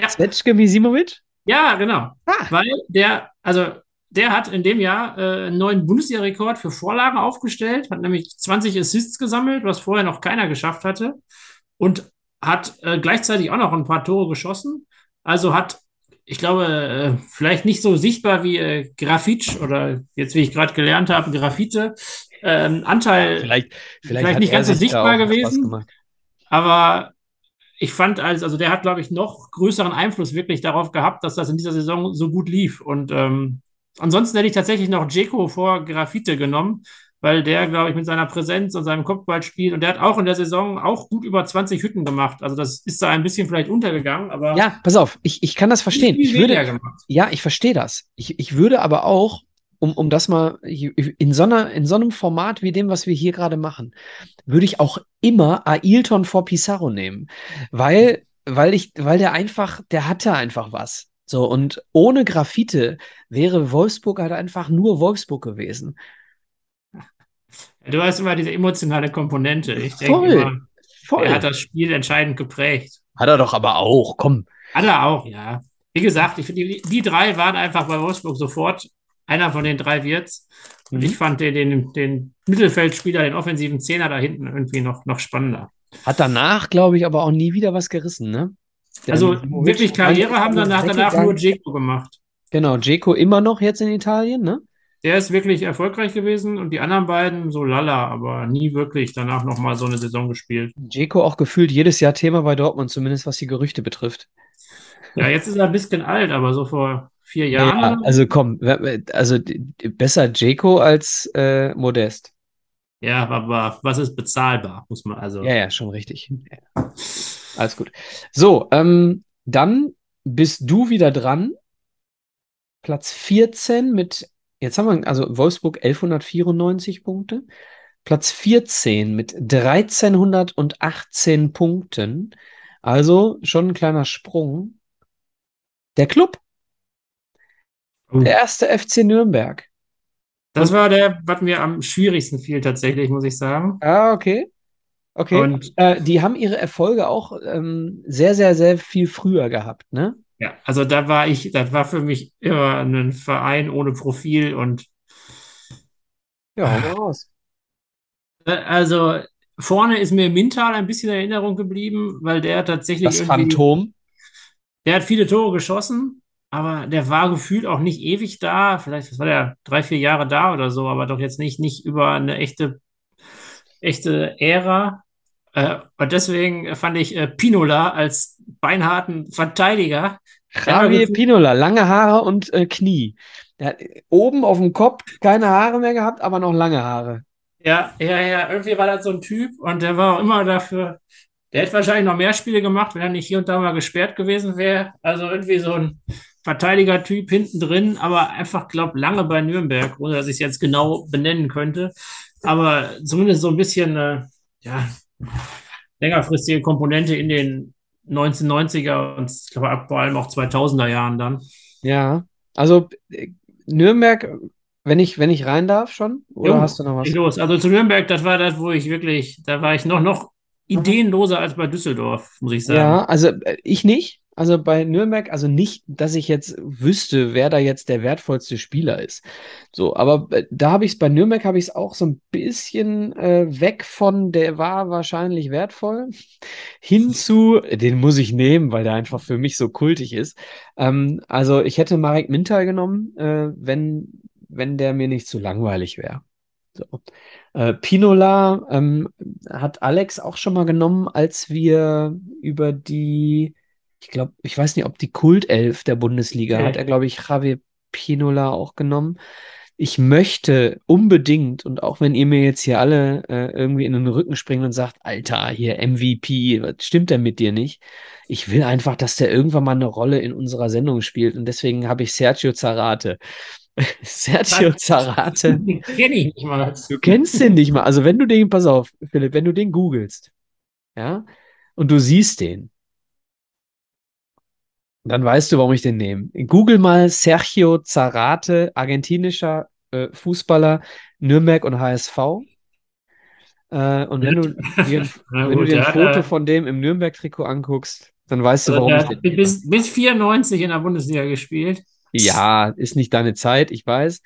Ja. Zwetschge Misimovic? Ja, genau. Ah. Weil der, also der hat in dem Jahr äh, einen neuen Bundesliga-Rekord für Vorlagen aufgestellt, hat nämlich 20 Assists gesammelt, was vorher noch keiner geschafft hatte. Und hat äh, gleichzeitig auch noch ein paar Tore geschossen. Also hat, ich glaube, äh, vielleicht nicht so sichtbar wie äh, Grafitsch oder jetzt, wie ich gerade gelernt habe, Graffite. Ähm, Anteil vielleicht, vielleicht, vielleicht nicht ganz so sichtbar gewesen. Aber ich fand, als, also der hat, glaube ich, noch größeren Einfluss wirklich darauf gehabt, dass das in dieser Saison so gut lief. Und ähm, ansonsten hätte ich tatsächlich noch Jeko vor Graffite genommen, weil der, glaube ich, mit seiner Präsenz und seinem Kopfballspiel und der hat auch in der Saison auch gut über 20 Hütten gemacht. Also das ist da ein bisschen vielleicht untergegangen, aber. Ja, pass auf, ich, ich kann das verstehen. Ich würde, ja, ich verstehe das. Ich, ich würde aber auch, um, um das mal in so, einer, in so einem Format wie dem, was wir hier gerade machen, würde ich auch immer Ailton vor Pizarro nehmen. Weil, weil ich, weil der einfach, der hatte einfach was. So, und ohne Graffite wäre Wolfsburg halt einfach nur Wolfsburg gewesen. Du hast immer diese emotionale Komponente. Ich denke immer, voll. er hat das Spiel entscheidend geprägt. Hat er doch aber auch, komm. Hat er auch, ja. Wie gesagt, ich, die, die drei waren einfach bei Wolfsburg sofort. Einer von den drei wird's. Und mhm. ich fand den, den, den Mittelfeldspieler, den offensiven Zehner da hinten irgendwie noch, noch spannender. Hat danach, glaube ich, aber auch nie wieder was gerissen, ne? Der also wirklich Karriere haben danach, danach nur Jeko gemacht. Genau, Jeko immer noch jetzt in Italien, ne? Der ist wirklich erfolgreich gewesen und die anderen beiden so lala, aber nie wirklich danach nochmal so eine Saison gespielt. Jeko auch gefühlt jedes Jahr Thema bei Dortmund, zumindest was die Gerüchte betrifft. Ja, jetzt ist er ein bisschen alt, aber so vor vier Jahren. Ja, also komm, also besser Jeko als äh, Modest. Ja, aber was ist bezahlbar, muss man also. Ja, ja, schon richtig. Ja. Alles gut. So, ähm, dann bist du wieder dran. Platz 14 mit Jetzt haben wir also Wolfsburg 1194 Punkte. Platz 14 mit 1318 Punkten. Also schon ein kleiner Sprung. Der Club. Uh. Der erste FC Nürnberg. Das war der, was mir am schwierigsten fiel tatsächlich, muss ich sagen. Ah, okay. Okay. Und Äh, die haben ihre Erfolge auch ähm, sehr, sehr, sehr viel früher gehabt, ne? Ja, also da war ich, das war für mich immer ein Verein ohne Profil und Ja, hau mal raus. äh, also vorne ist mir Mintal ein bisschen in Erinnerung geblieben, weil der tatsächlich Das irgendwie, Phantom. der hat viele Tore geschossen, aber der war gefühlt auch nicht ewig da. Vielleicht was war der drei, vier Jahre da oder so, aber doch jetzt nicht, nicht über eine echte, echte Ära. Äh, und deswegen fand ich äh, Pinola als beinharten Verteidiger. Javier Pinola, lange Haare und äh, Knie. Der hat oben auf dem Kopf keine Haare mehr gehabt, aber noch lange Haare. Ja, ja, ja, irgendwie war das so ein Typ und der war auch immer dafür. Der hätte wahrscheinlich noch mehr Spiele gemacht, wenn er nicht hier und da mal gesperrt gewesen wäre. Also irgendwie so ein Verteidiger-Typ hinten drin, aber einfach, glaube lange bei Nürnberg, ohne dass ich es jetzt genau benennen könnte. Aber zumindest so ein bisschen, äh, ja, längerfristige Komponente in den 1990er und ich glaube vor allem auch 2000er Jahren dann. Ja, also äh, Nürnberg, wenn ich, wenn ich rein darf schon, oder Jo, hast du noch was? los. Also zu Nürnberg, das war das, wo ich wirklich, da war ich noch, noch ideenloser als bei Düsseldorf, muss ich sagen. Ja, also äh, ich nicht. Also bei Nürnberg, also nicht, dass ich jetzt wüsste, wer da jetzt der wertvollste Spieler ist. So, aber äh, da habe ich es bei Nürnberg habe ich es auch so ein bisschen äh, weg von, der war wahrscheinlich wertvoll, (laughs) hin zu, den muss ich nehmen, weil der einfach für mich so kultig ist. Ähm, also ich hätte Marek Mintal genommen, äh, wenn, wenn der mir nicht zu langweilig wäre. So. Äh, Pinola ähm, hat Alex auch schon mal genommen, als wir über die, ich glaube, ich weiß nicht, ob die Kultelf der Bundesliga Okay. hat er, glaube ich, Javier Pinola auch genommen. Ich möchte unbedingt, und auch wenn ihr mir jetzt hier alle äh, irgendwie in den Rücken springt und sagt, Alter, hier MVP, was stimmt denn mit dir nicht? Ich will einfach, dass der irgendwann mal eine Rolle in unserer Sendung spielt. Und deswegen habe ich Sergio Zarate. (laughs) Sergio Zarate. (laughs) Den kenne ich nicht mal. Du kennst den nicht mal. Also wenn du den, pass auf, Philipp, wenn du den googelst, ja, und du siehst den, dann weißt du, warum ich den nehme. Google mal Sergio Zarate, argentinischer äh, Fußballer, Nürnberg und HSV. Äh, und wenn du dir, (laughs) wenn du gut, dir der ein Foto äh, von dem im Nürnberg-Trikot anguckst, dann weißt du, Also warum der ich den nehme. bis, bis 94 in der Bundesliga gespielt. Ja, ist nicht deine Zeit, ich weiß.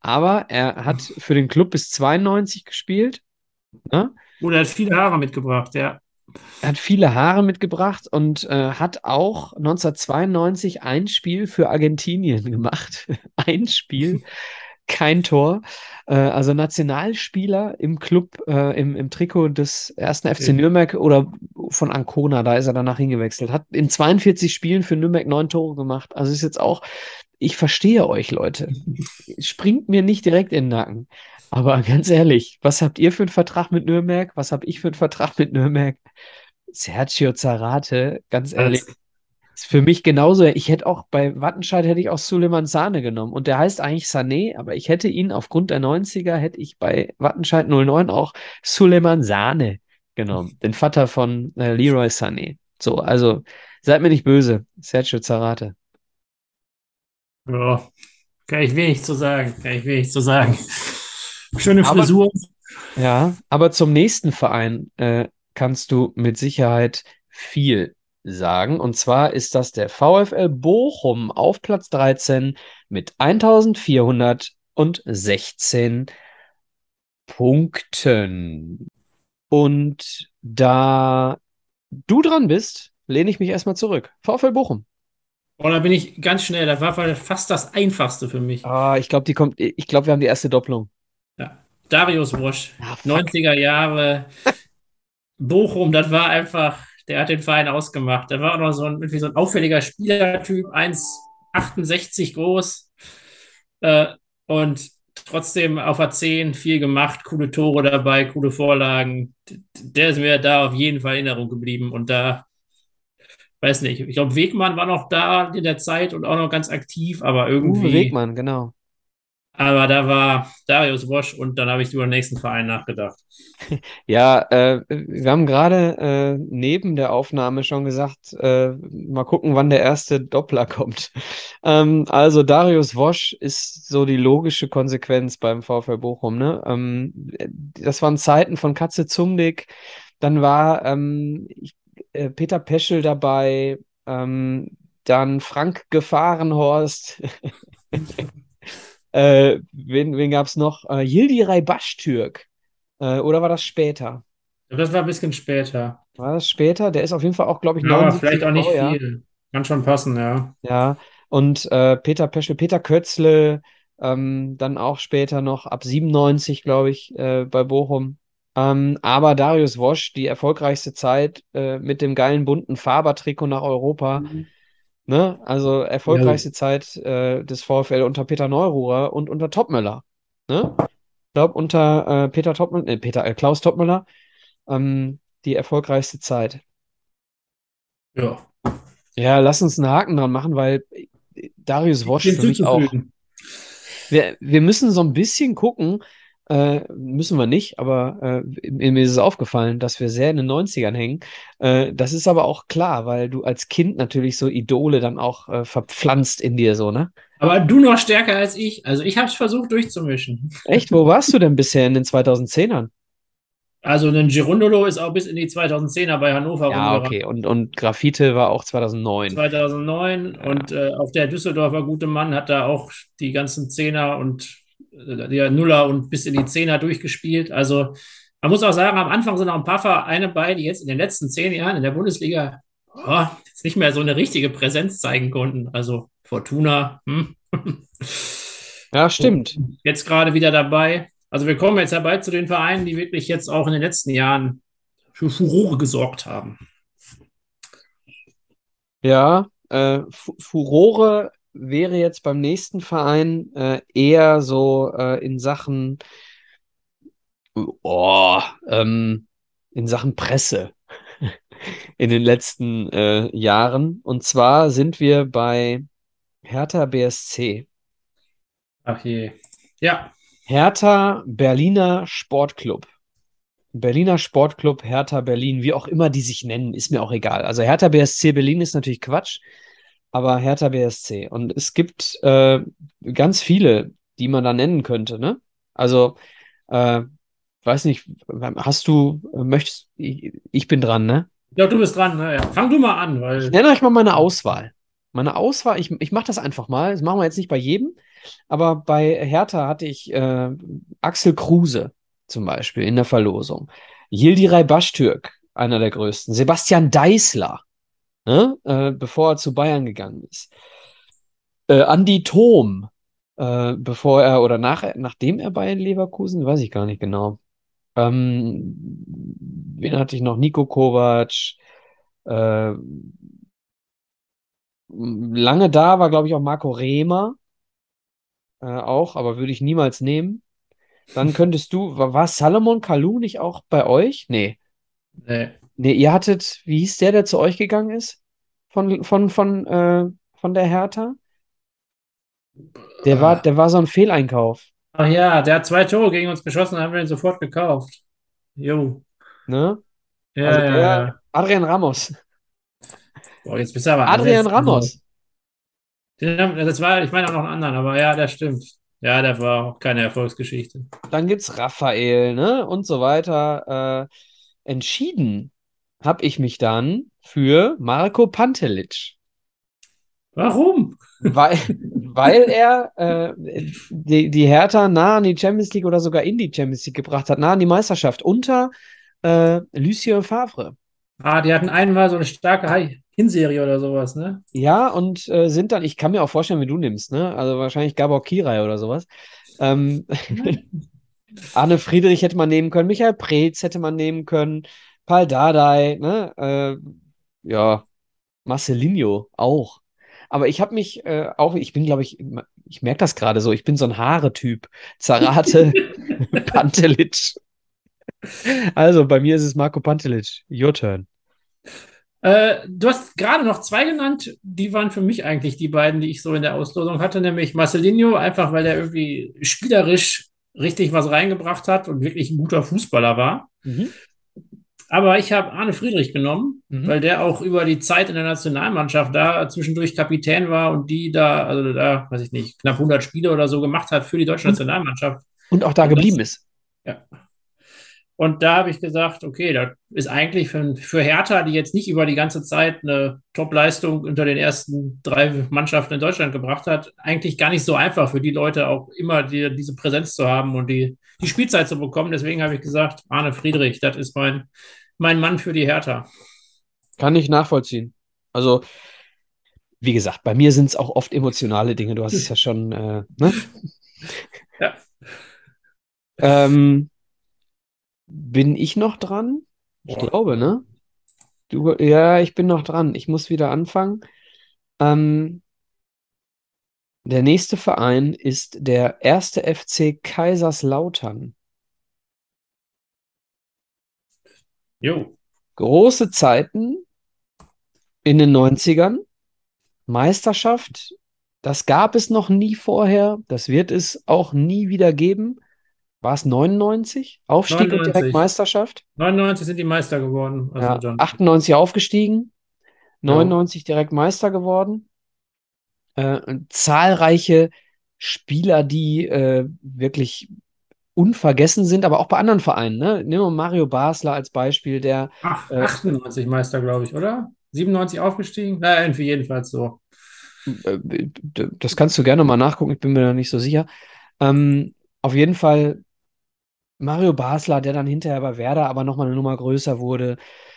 Aber er hat für den Club bis 92 gespielt. Ne? Oder er hat viele Haare mitgebracht, ja. Er hat viele Haare mitgebracht und äh, hat auch 1992 ein Spiel für Argentinien gemacht. (laughs) ein Spiel, kein Tor. Äh, also Nationalspieler im Club, äh, im, im Trikot des ersten FC. Nürnberg oder von Ancona, da ist er danach hingewechselt. Hat in 42 Spielen für Nürnberg neun Tore gemacht. Also ist jetzt auch, ich verstehe euch, Leute. (laughs) Springt mir nicht direkt in den Nacken. Aber ganz ehrlich, was habt ihr für einen Vertrag mit Nürnberg? Was habe ich für einen Vertrag mit Nürnberg? Sergio Zarate, ganz ehrlich, Als, ist für mich genauso. Ich hätte auch bei Wattenscheid hätte ich auch Suleiman Sane genommen. Und der heißt eigentlich Sané, aber ich hätte ihn aufgrund der 90er, hätte ich bei Wattenscheid 09 auch Suleiman Sane genommen. Den Vater von äh, Leroy Sané. So, also seid mir nicht böse, Sergio Zarate. ja, kann ich wenig zu sagen. Kann ich wenig zu sagen. Schöne Aber- Frisur. Ja, aber zum nächsten Verein äh, kannst du mit Sicherheit viel sagen. Und zwar ist das der VfL Bochum auf Platz 13 mit 1416 Punkten. Und da du dran bist, lehne ich mich erstmal zurück. VfL Bochum. Oh, da bin ich ganz schnell. Das war fast das Einfachste für mich. Ah, ich glaube, die kommt, ich glaube, wir haben die erste Doppelung. Darius Wosch, Ah, fuck. 90er Jahre. (laughs) Bochum, das war einfach, der hat den Verein ausgemacht. Der war auch noch so ein, irgendwie so ein auffälliger Spielertyp, 1,68 groß. Äh, und trotzdem auf der 10 viel gemacht, coole Tore dabei, coole Vorlagen. Der ist mir da auf jeden Fall in Erinnerung geblieben. Und da, weiß nicht, ich glaube, Wegmann war noch da in der Zeit und auch noch ganz aktiv, aber Uwe irgendwie. Wegmann, genau. Aber da war Darius Wosch und dann habe ich über den nächsten Verein nachgedacht. (laughs) Ja, äh, wir haben gerade äh, neben der Aufnahme schon gesagt, äh, mal gucken, wann der erste Doppler kommt. (laughs) Ähm, also Darius Wosch ist so die logische Konsequenz beim VfL Bochum. Ne? Ähm, das waren Zeiten von Katze Zumdick. Dann war ähm, ich, äh, Peter Peschel dabei, ähm, dann Frank Gefahrenhorst. (laughs) äh, wen wen gab es noch? Äh, Yildiray Baştürk. Äh, oder war das später? Das war ein bisschen später. War das später? Der ist auf jeden Fall auch, glaube ich, Ja, aber 79 vielleicht auch nicht Baujahr. viel. Kann schon passen, ja. Ja, und äh, Peter Peschel, Peter Kötzle, ähm, dann auch später noch ab 97, glaube ich, äh, bei Bochum. Ähm, aber Darius Wosch, die erfolgreichste Zeit äh, mit dem geilen bunten Faber-Trikot nach Europa. Ne? Also Ja. erfolgreichste Zeit äh, des VfL unter Peter Neururer und unter Topmöller. Ne? Ich glaube, unter äh, Peter Topmöller, äh, Peter, äh, Klaus Topmöller, ähm, die erfolgreichste Zeit. Ja. Ja, lass uns einen Haken dran machen, weil äh, Darius Wosch für mich auch. Wir, wir müssen so ein bisschen gucken, äh, müssen wir nicht, aber äh, mir ist es aufgefallen, dass wir sehr in den 90ern hängen. Äh, das ist aber auch klar, weil du als Kind natürlich so Idole dann auch äh, verpflanzt in dir so, ne? Aber du noch stärker als ich. Also ich habe es versucht durchzumischen. Echt, wo warst du denn bisher in den 2010ern? Also ein Girondolo ist auch bis in die 2010er bei Hannover Ja, rumgerannt. okay. Und, und Graffiti war auch 2009. 2009 Ja. und äh, auch der Düsseldorfer gute Mann hat da auch die ganzen Zehner und äh, die Nuller und bis in die Zehner durchgespielt. Also man muss auch sagen, am Anfang sind noch ein paar Vereine bei, die jetzt in den letzten zehn Jahren in der Bundesliga oh, jetzt nicht mehr so eine richtige Präsenz zeigen konnten. Also Fortuna, hm. (laughs) Ja, stimmt. jetzt gerade wieder dabei. Also wir kommen jetzt herbei zu den Vereinen, die wirklich jetzt auch in den letzten Jahren für Furore gesorgt haben. Ja, äh, Fu- Furore wäre jetzt beim nächsten Verein äh, eher so äh, in Sachen, oh, ähm, in Sachen Presse (laughs) in den letzten äh, Jahren. Und zwar sind wir bei Hertha BSC. Ach je. Ja, Hertha Berliner Sportclub. Berliner Sportclub Hertha Berlin, wie auch immer die sich nennen, ist mir auch egal. Also Hertha BSC Berlin ist natürlich Quatsch, aber Hertha BSC. Und es gibt äh, ganz viele, die man da nennen könnte, ne? Also, äh, weiß nicht, hast du, möchtest, ich, ich bin dran, ne? ich glaube, du bist dran. Ne? Ja. Fang du mal an, Ich weil nenne euch mal meine Auswahl. Meine Auswahl, ich, ich mache das einfach mal. Das machen wir jetzt nicht bei jedem, aber bei Hertha hatte ich äh, Axel Kruse zum Beispiel in der Verlosung. Yildiray Baştürk, einer der größten. Sebastian Deißler, ne? äh, bevor er zu Bayern gegangen ist. Äh, Andi Thom, äh, bevor er oder nach, nachdem er bei Leverkusen, weiß ich gar nicht genau. Ähm, wen hatte ich noch? Nico Kovac. Äh, lange da war, glaube ich, auch Marco Rehmer. Äh, auch, aber würde ich niemals nehmen. Dann (laughs) könntest du, war, war Salomon Kalou nicht auch bei euch? Nee. nee. Nee, ihr hattet, wie hieß der, der zu euch gegangen ist? Von, von, von, äh, von der Hertha? Der war, der war so ein Fehleinkauf, Ach ja, der hat zwei Tore gegen uns geschossen, haben wir ihn sofort gekauft. Jo. ne? Ja, Also ja, ja. Adrian Ramos. Boah, jetzt bist du aber Adrian Ramos. Das war, ich meine auch noch einen anderen, aber ja, das stimmt. Ja, der war auch keine Erfolgsgeschichte. Dann gibt's Raphael, ne? Und so weiter. Äh, entschieden habe ich mich dann für Marco Pantelic. Warum? Weil, weil er äh, die, die Hertha nah an die Champions League oder sogar in die Champions League gebracht hat, nah an die Meisterschaft, unter äh, Lucien Favre. Ah, die hatten einmal so eine starke Hi- Hinserie oder sowas, ne? Ja, und äh, sind dann, ich kann mir auch vorstellen, wie du nimmst, ne? Also wahrscheinlich Gabor Kirai oder sowas. Ähm, (laughs) Arne Friedrich hätte man nehmen können, Michael Preetz hätte man nehmen können, Paul Dardai, ne? Äh, ja, Marcelinho auch. Aber ich habe mich äh, auch, ich bin, glaube ich, ich merke das gerade so, ich bin so ein Haare-Typ. Zarate, (laughs) Pantelic. Also, bei mir ist es Marco Pantelic. Your turn. Äh, du hast gerade noch zwei genannt, die waren für mich eigentlich die beiden, die ich so in der Auslosung hatte, nämlich Marcelinho, einfach weil er irgendwie spielerisch richtig was reingebracht hat und wirklich ein guter Fußballer war. Mhm. Aber ich habe Arne Friedrich genommen, mhm. weil der auch über die Zeit in der Nationalmannschaft da zwischendurch Kapitän war und die da, also da, weiß ich nicht, knapp 100 Spiele oder so gemacht hat für die deutsche Nationalmannschaft. Und auch da und geblieben das, ist. Ja. Und da habe ich gesagt, okay, das ist eigentlich für, für Hertha, die jetzt nicht über die ganze Zeit eine Top-Leistung unter den ersten drei Mannschaften in Deutschland gebracht hat, eigentlich gar nicht so einfach für die Leute auch immer die, diese Präsenz zu haben und die, die Spielzeit zu bekommen. Deswegen habe ich gesagt, Arne Friedrich, das ist mein, mein Mann für die Hertha. Kann ich nachvollziehen. Also, wie gesagt, bei mir sind es auch oft emotionale Dinge. Du hast es ja (laughs) schon, äh, ne? Ja. Ähm, bin ich noch dran? Ich Boah. glaube, ne? Du, ja, ich bin noch dran. Ich muss wieder anfangen. Ähm, der nächste Verein ist der erste FC Kaiserslautern. Jo. Große Zeiten in den 90ern. Meisterschaft, das gab es noch nie vorher. Das wird es auch nie wieder geben. War es 99? Aufstieg 99. und direkt Meisterschaft? 99 sind die Meister geworden. Also ja, 98 aufgestiegen, 99 ja. direkt Meister geworden. Äh, zahlreiche Spieler, die äh, wirklich unvergessen sind, aber auch bei anderen Vereinen. Ne? Nehmen wir Mario Basler als Beispiel, der. Ach, 98 äh, Meister, glaube ich, oder? 97 aufgestiegen? Na, jedenfalls so. Äh, das kannst du gerne mal nachgucken, ich bin mir da nicht so sicher. Ähm, auf jeden Fall Mario Basler, der dann hinterher bei Werder aber nochmal eine Nummer größer wurde.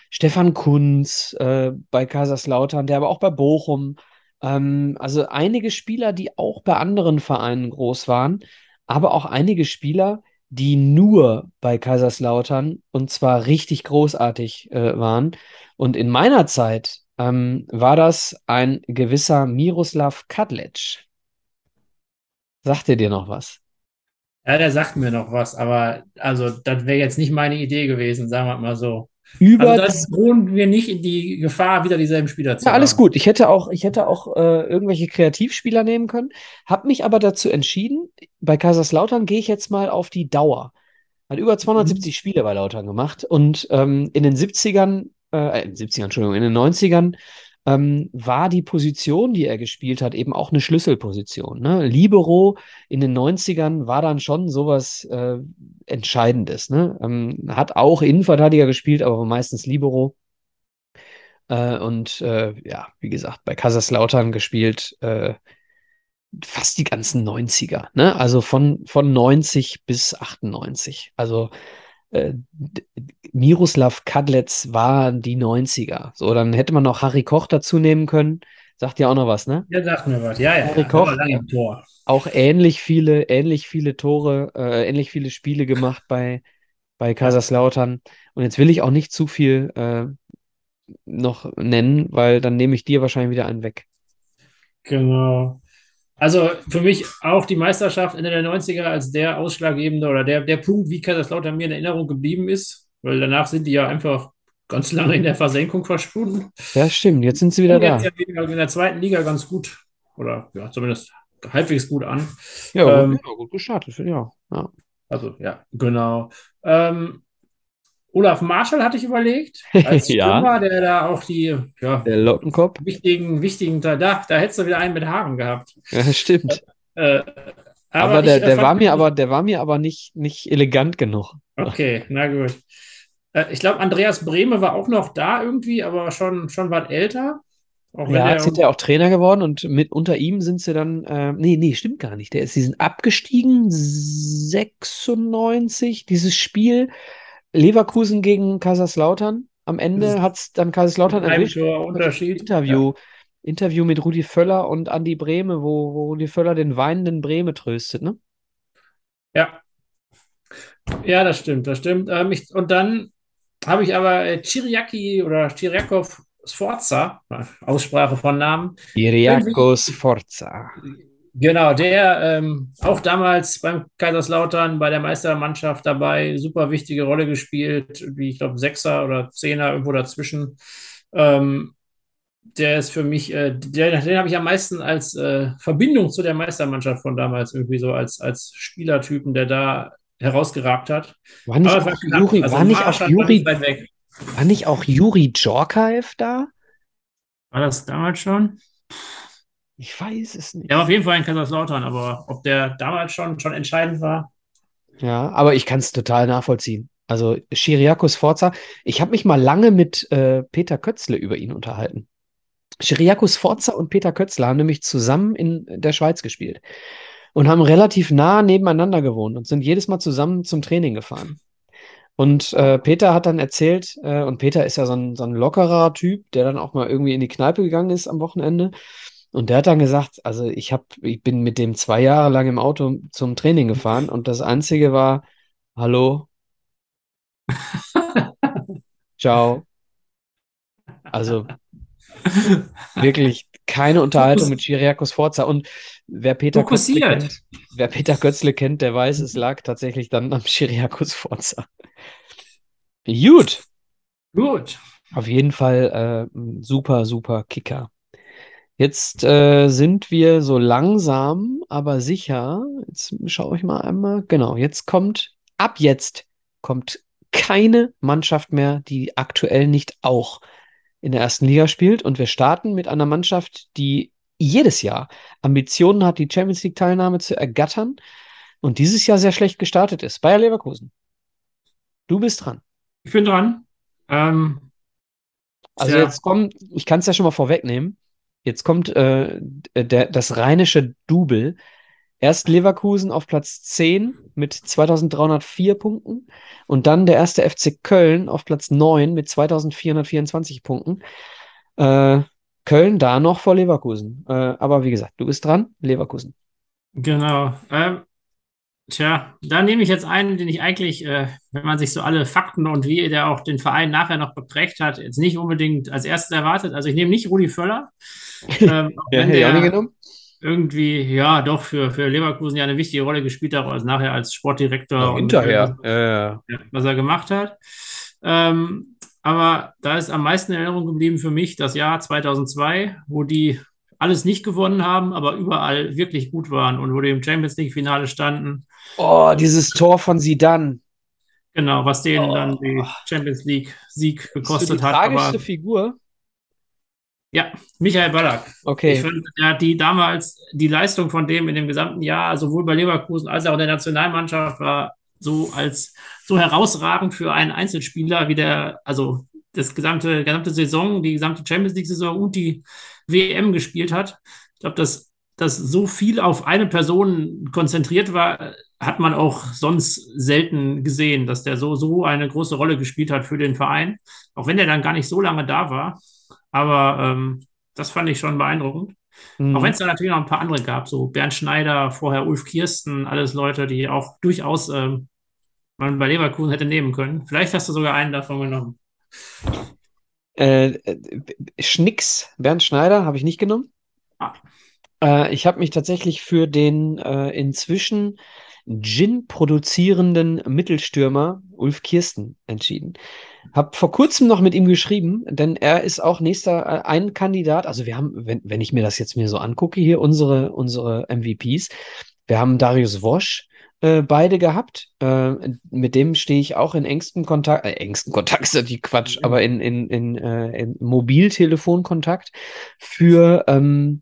Stefan Kunz äh, bei Kaiserslautern, der aber auch bei Bochum. Ähm, also einige Spieler, die auch bei anderen Vereinen groß waren, aber auch einige Spieler, die nur bei Kaiserslautern und zwar richtig großartig äh, waren. Und in meiner Zeit ähm, war das ein gewisser Miroslav Kadlec. Sagt ihr dir noch was? Ja, der sagt mir noch was, aber also das wäre jetzt nicht meine Idee gewesen, sagen wir mal so. Über also das drohen wir nicht in die Gefahr, wieder dieselben Spieler zu ja, haben. alles gut. Ich hätte auch, ich hätte auch äh, irgendwelche Kreativspieler nehmen können, habe mich aber dazu entschieden, bei Kaiserslautern gehe ich jetzt mal auf die Dauer. Hat über 270 mhm. Spiele bei Lautern gemacht und ähm, in den 70ern, äh, in den 70ern, Entschuldigung, in den 90ern ähm, war die Position, die er gespielt hat, eben auch eine Schlüsselposition. Ne? Libero in den 90ern war dann schon sowas äh, Entscheidendes. Ne? Ähm, hat auch Innenverteidiger gespielt, aber meistens Libero. Äh, und äh, ja, wie gesagt, bei Kaiserslautern gespielt äh, fast die ganzen 90er. Ne? Also von, von 90 bis 98. Also äh, Miroslav Kadletz war die 90er. So, dann hätte man noch Harry Koch dazu nehmen können. Sagt ja auch noch was, ne? Ja, sagt mir was. Ja, ja. Harry Koch, lange Tor. auch ähnlich viele, ähnlich viele Tore, äh, ähnlich viele Spiele gemacht bei, bei Kaiserslautern. Und jetzt will ich auch nicht zu viel äh, noch nennen, weil dann nehme ich dir wahrscheinlich wieder einen weg. Genau. Also für mich auch die Meisterschaft Ende der 90er als der ausschlaggebende oder der, der Punkt, wie Kaiserslautern mir in Erinnerung geblieben ist, weil danach sind die ja einfach ganz lange in der Versenkung verschwunden. Ja, stimmt, jetzt sind sie wieder da. Ja in der zweiten Liga ganz gut oder ja, zumindest halbwegs gut an. Ja, ähm, gut, gut gestartet, ja. ja. Also ja, genau. Ähm, Olaf Marschall hatte ich überlegt, (laughs) als ja. der da auch die ja, der Lockenkopf. wichtigen, wichtigen, da, da hättest du wieder einen mit Haaren gehabt. Ja, stimmt. Äh, aber, aber der, ich, der war mir aber, der war mir aber nicht, nicht elegant genug. Okay, na gut. Äh, ich glaube, Andreas Brehme war auch noch da irgendwie, aber schon, schon was älter. Auch ja, jetzt sind ja auch Trainer geworden und mit unter ihm sind sie dann, äh, nee, nee, stimmt gar nicht. Der ist, sie sind abgestiegen, 96, dieses Spiel Leverkusen gegen Kaiserslautern. Am Ende hat es dann Kaiserslautern erwischt. Unterschied. Interview. Ja. Interview mit Rudi Völler und Andi Brehme, wo, wo Rudi Völler den weinenden Brehme tröstet, ne? Ja. Ja, das stimmt, das stimmt. Ähm, ich, und dann habe ich aber äh, Chiriaki oder Chiriakov Sforza, Aussprache von Namen. Chiriakos Sforza. Genau, der ähm, auch damals beim Kaiserslautern bei der Meistermannschaft dabei, super wichtige Rolle gespielt, wie ich glaube Sechser oder Zehner irgendwo dazwischen. Ähm, der ist für mich, äh, der, den habe ich am meisten als äh, Verbindung zu der Meistermannschaft von damals irgendwie so als, als Spielertypen, der da herausgeragt hat. War nicht Aber auch. Juri, Also war nicht Marsch auch war Juri, nicht weit weg. war nicht auch Juri Djorkaeff da? War das damals schon? Ich weiß es nicht. War auf jeden Fall in Kaiserslautern, aber ob der damals schon, schon entscheidend war? Ja, aber ich kann es total nachvollziehen. Also Chiriakos Forza, ich habe mich mal lange mit äh, Peter Kötzle über ihn unterhalten. Chiriakos Forza und Peter Kötzle haben nämlich zusammen in der Schweiz gespielt und haben relativ nah nebeneinander gewohnt und sind jedes Mal zusammen zum Training gefahren. Und äh, Peter hat dann erzählt, äh, und Peter ist ja so ein, so ein lockerer Typ, der dann auch mal irgendwie in die Kneipe gegangen ist am Wochenende. Und der hat dann gesagt, also ich hab, ich bin mit dem zwei Jahre lang im Auto zum Training gefahren und das Einzige war, hallo, (laughs) ciao. Also wirklich keine Unterhaltung mit Chiriakos Forza. Und wer Peter Fokussiert. kennt, wer Peter Kötzle kennt, der weiß, es lag tatsächlich dann am Chiriakos Forza. Gut, Gut. auf jeden Fall äh, super, super Kicker. Jetzt äh, sind wir so langsam, aber sicher. Jetzt schaue ich mal einmal. Genau, jetzt kommt, ab jetzt kommt keine Mannschaft mehr, die aktuell nicht auch in der ersten Liga spielt. Und wir starten mit einer Mannschaft, die jedes Jahr Ambitionen hat, die Champions League-Teilnahme zu ergattern und dieses Jahr sehr schlecht gestartet ist. Bayer Leverkusen. Du bist dran. Ich bin dran. Ähm, Also Tja. jetzt kommt, ich kann es ja schon mal vorwegnehmen. Jetzt kommt äh, der, das rheinische Double. Erst Leverkusen auf Platz 10 mit 2304 Punkten und dann der erste FC Köln auf Platz 9 mit 2424 Punkten. Äh, Köln da noch vor Leverkusen. Äh, aber wie gesagt, du bist dran, Leverkusen. Genau. Ähm, tja, da nehme ich jetzt einen, den ich eigentlich, äh, wenn man sich so alle Fakten und wie der auch den Verein nachher noch geprägt hat, jetzt nicht unbedingt als erstes erwartet. Also ich nehme nicht Rudi Völler, (laughs) ähm, auch wenn auch der genommen. irgendwie, ja, doch für, für Leverkusen ja eine wichtige Rolle gespielt hat, also nachher als Sportdirektor Ja, mit hinterher. Ja, ja, was er gemacht hat. Ähm, aber da ist am meisten in Erinnerung geblieben für mich das Jahr 2002, wo die alles nicht gewonnen haben, aber überall wirklich gut waren und wo die im Champions League-Finale standen. Oh, dieses Tor von Zidane. Genau, was denen Oh. dann die Champions League-Sieg die gekostet hat. tragischste Aber Figur? ja, Michael Ballack. Ich Okay. fand, er hat die damals, die Leistung von dem in dem gesamten Jahr, sowohl bei Leverkusen als auch in der Nationalmannschaft, war so als so herausragend für einen Einzelspieler wie der, also das gesamte, gesamte Saison, die gesamte Champions League-Saison und die WM gespielt hat. Ich glaube, dass, dass so viel auf eine Person konzentriert war, hat man auch sonst selten gesehen, dass der so, so eine große Rolle gespielt hat für den Verein. Auch wenn der dann gar nicht so lange da war. Aber ähm, das fand ich schon beeindruckend. Mhm. Auch wenn es da natürlich noch ein paar andere gab, so Bernd Schneider, vorher Ulf Kirsten, alles Leute, die auch durchaus ähm, man bei Leverkusen hätte nehmen können. Vielleicht hast du sogar einen davon genommen. Äh, äh, Schnicks, Bernd Schneider, habe ich nicht genommen. Ah. Äh, ich habe mich tatsächlich für den äh, inzwischen Gin produzierenden Mittelstürmer Ulf Kirsten entschieden. Hab vor kurzem noch mit ihm geschrieben, denn er ist auch nächster äh, ein Kandidat. Also wir haben, wenn, wenn ich mir das jetzt mir so angucke, hier unsere, unsere MVPs, wir haben Darius Wosch äh, beide gehabt. Äh, mit dem stehe ich auch in engstem Kontakt, äh, engsten Kontakt (laughs) ist natürlich Quatsch, aber in, in, in, äh, in Mobiltelefonkontakt für, ähm,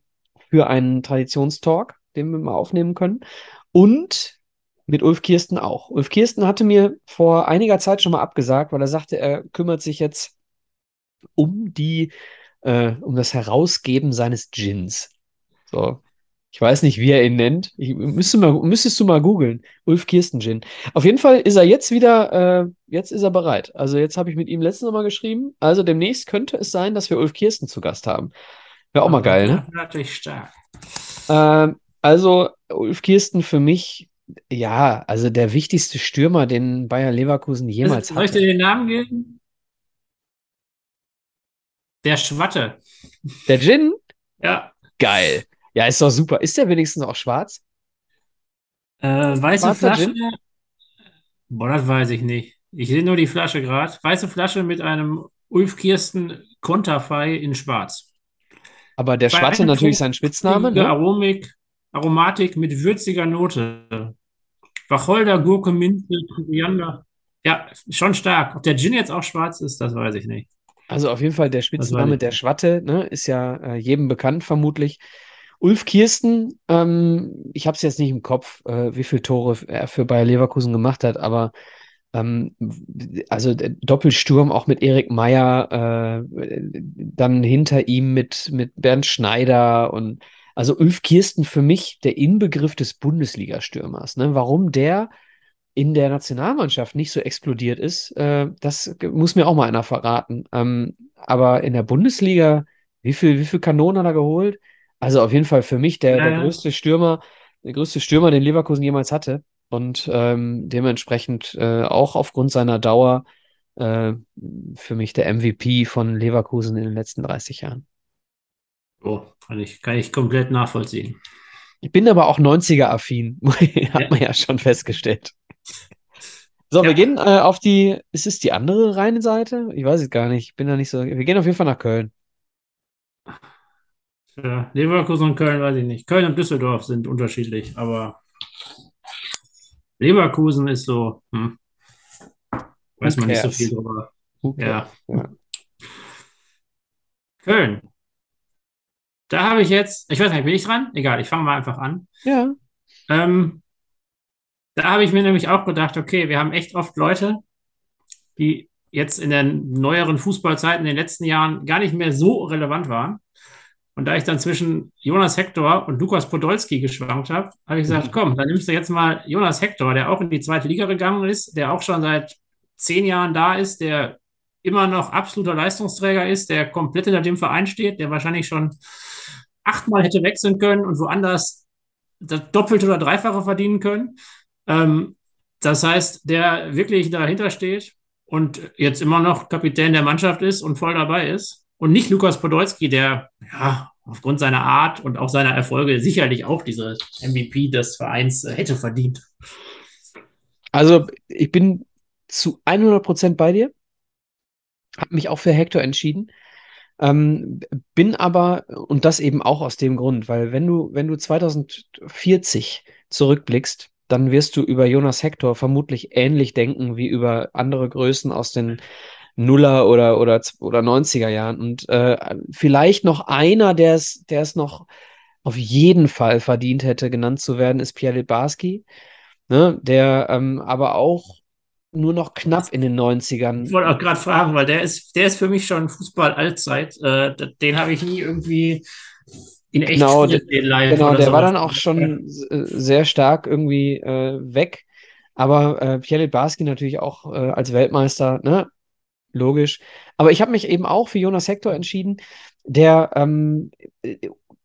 für einen Traditionstalk, den wir mal aufnehmen können. Und mit Ulf Kirsten auch. Ulf Kirsten hatte mir vor einiger Zeit schon mal abgesagt, weil er sagte, er kümmert sich jetzt um die, äh, um das Herausgeben seines Gins. So. Ich weiß nicht, wie er ihn nennt. Ich, müsste mal, müsstest du mal googeln. Ulf Kirsten Gin. Auf jeden Fall ist er jetzt wieder, äh, jetzt ist er bereit. Also jetzt habe ich mit ihm letztens noch mal geschrieben. Also demnächst könnte es sein, dass wir Ulf Kirsten zu Gast haben. Wäre auch mal geil, ne? Natürlich stark. Ähm, also Ulf Kirsten für mich, ja, also der wichtigste Stürmer, den Bayer Leverkusen jemals Soll ich dir den Namen geben? Der Schwatte. Der Gin? Ja. Geil. Ja, ist doch super. Ist der wenigstens auch schwarz? Äh, weiße Schwarzer Flasche. Gin? Boah, das weiß ich nicht. Ich sehe nur die Flasche gerade. Weiße Flasche mit einem Ulf Kirsten Konterfei in Schwarz. Aber der Schwarze natürlich sein Spitzname, ne? Aromik, Aromatik mit würziger Note. Wacholder, Gurke, Minze, Koriander. Ja, schon stark. Ob der Gin jetzt auch schwarz ist, das weiß ich nicht. Also auf jeden Fall der Spitzname der Schwatte, ne, ist ja äh, jedem bekannt vermutlich. Ulf Kirsten, ähm, ich habe es jetzt nicht im Kopf, äh, wie viele Tore er für Bayer Leverkusen gemacht hat, aber ähm, also Doppelsturm auch mit Erik Meyer, äh, dann hinter ihm mit, mit Bernd Schneider und also Ulf Kirsten für mich der Inbegriff des Bundesliga-Stürmers. Ne? Warum der in der Nationalmannschaft nicht so explodiert ist, äh, das muss mir auch mal einer verraten. Ähm, aber in der Bundesliga, wie viel, wie viel Kanonen hat er geholt? Also auf jeden Fall für mich der, der größte Stürmer, der größte Stürmer, den Leverkusen jemals hatte. Und ähm, dementsprechend äh, auch aufgrund seiner Dauer äh, für mich der MVP von Leverkusen in den letzten 30 Jahren. Oh, kann ich, kann ich komplett nachvollziehen. Ich bin aber auch 90er-affin, (laughs) hat ja. man ja schon festgestellt. So, ja. wir gehen äh, auf die, ist es die andere Rheinseite? Ich weiß es gar nicht, ich bin da nicht so, wir gehen auf jeden Fall nach Köln. Ja, Leverkusen und Köln weiß ich nicht. Köln und Düsseldorf sind unterschiedlich, aber Leverkusen ist so, hm, weiß man nicht so viel drüber. Ja. ja. Köln. Da habe ich jetzt, ich weiß nicht, bin ich dran? Egal, ich fange mal einfach an. Ja. Ähm, da habe ich mir nämlich auch gedacht, okay, wir haben echt oft Leute, die jetzt in den neueren Fußballzeiten in den letzten Jahren gar nicht mehr so relevant waren. Und da ich dann zwischen Jonas Hector und Lukas Podolski geschwankt habe, habe ich gesagt, mhm. komm, dann nimmst du jetzt mal Jonas Hector, der auch in die zweite Liga gegangen ist, der auch schon seit zehn Jahren da ist, der immer noch absoluter Leistungsträger ist, der komplett hinter dem Verein steht, der wahrscheinlich schon achtmal hätte wechseln können und woanders das Doppelte oder Dreifache verdienen können. Ähm, das heißt, der wirklich dahinter steht und jetzt immer noch Kapitän der Mannschaft ist und voll dabei ist. Und nicht Lukas Podolski, der ja aufgrund seiner Art und auch seiner Erfolge sicherlich auch diese MVP des Vereins äh, hätte verdient. Also, ich bin zu 100 Prozent bei dir. Habe mich auch für Hector entschieden. Ähm, bin aber, und das eben auch aus dem Grund, weil wenn du, wenn du 2040 zurückblickst, dann wirst du über Jonas Hector vermutlich ähnlich denken wie über andere Größen aus den Nuller oder, oder, oder 90er Jahren. Und äh, vielleicht noch einer, der es, der es noch auf jeden Fall verdient hätte, genannt zu werden, ist Pierre Libarski, ne, der ähm, aber auch nur noch knapp in den 90ern. Ich wollte auch gerade fragen, weil der ist, der ist für mich schon Fußball-Allzeit. Äh, den habe ich nie irgendwie in echt genau, sehen live. Genau, der so. war dann auch schon ja. sehr stark irgendwie äh, weg. Aber äh, Pierre Barski natürlich auch äh, als Weltmeister, ne? Logisch. Aber ich habe mich eben auch für Jonas Hector entschieden, der ähm,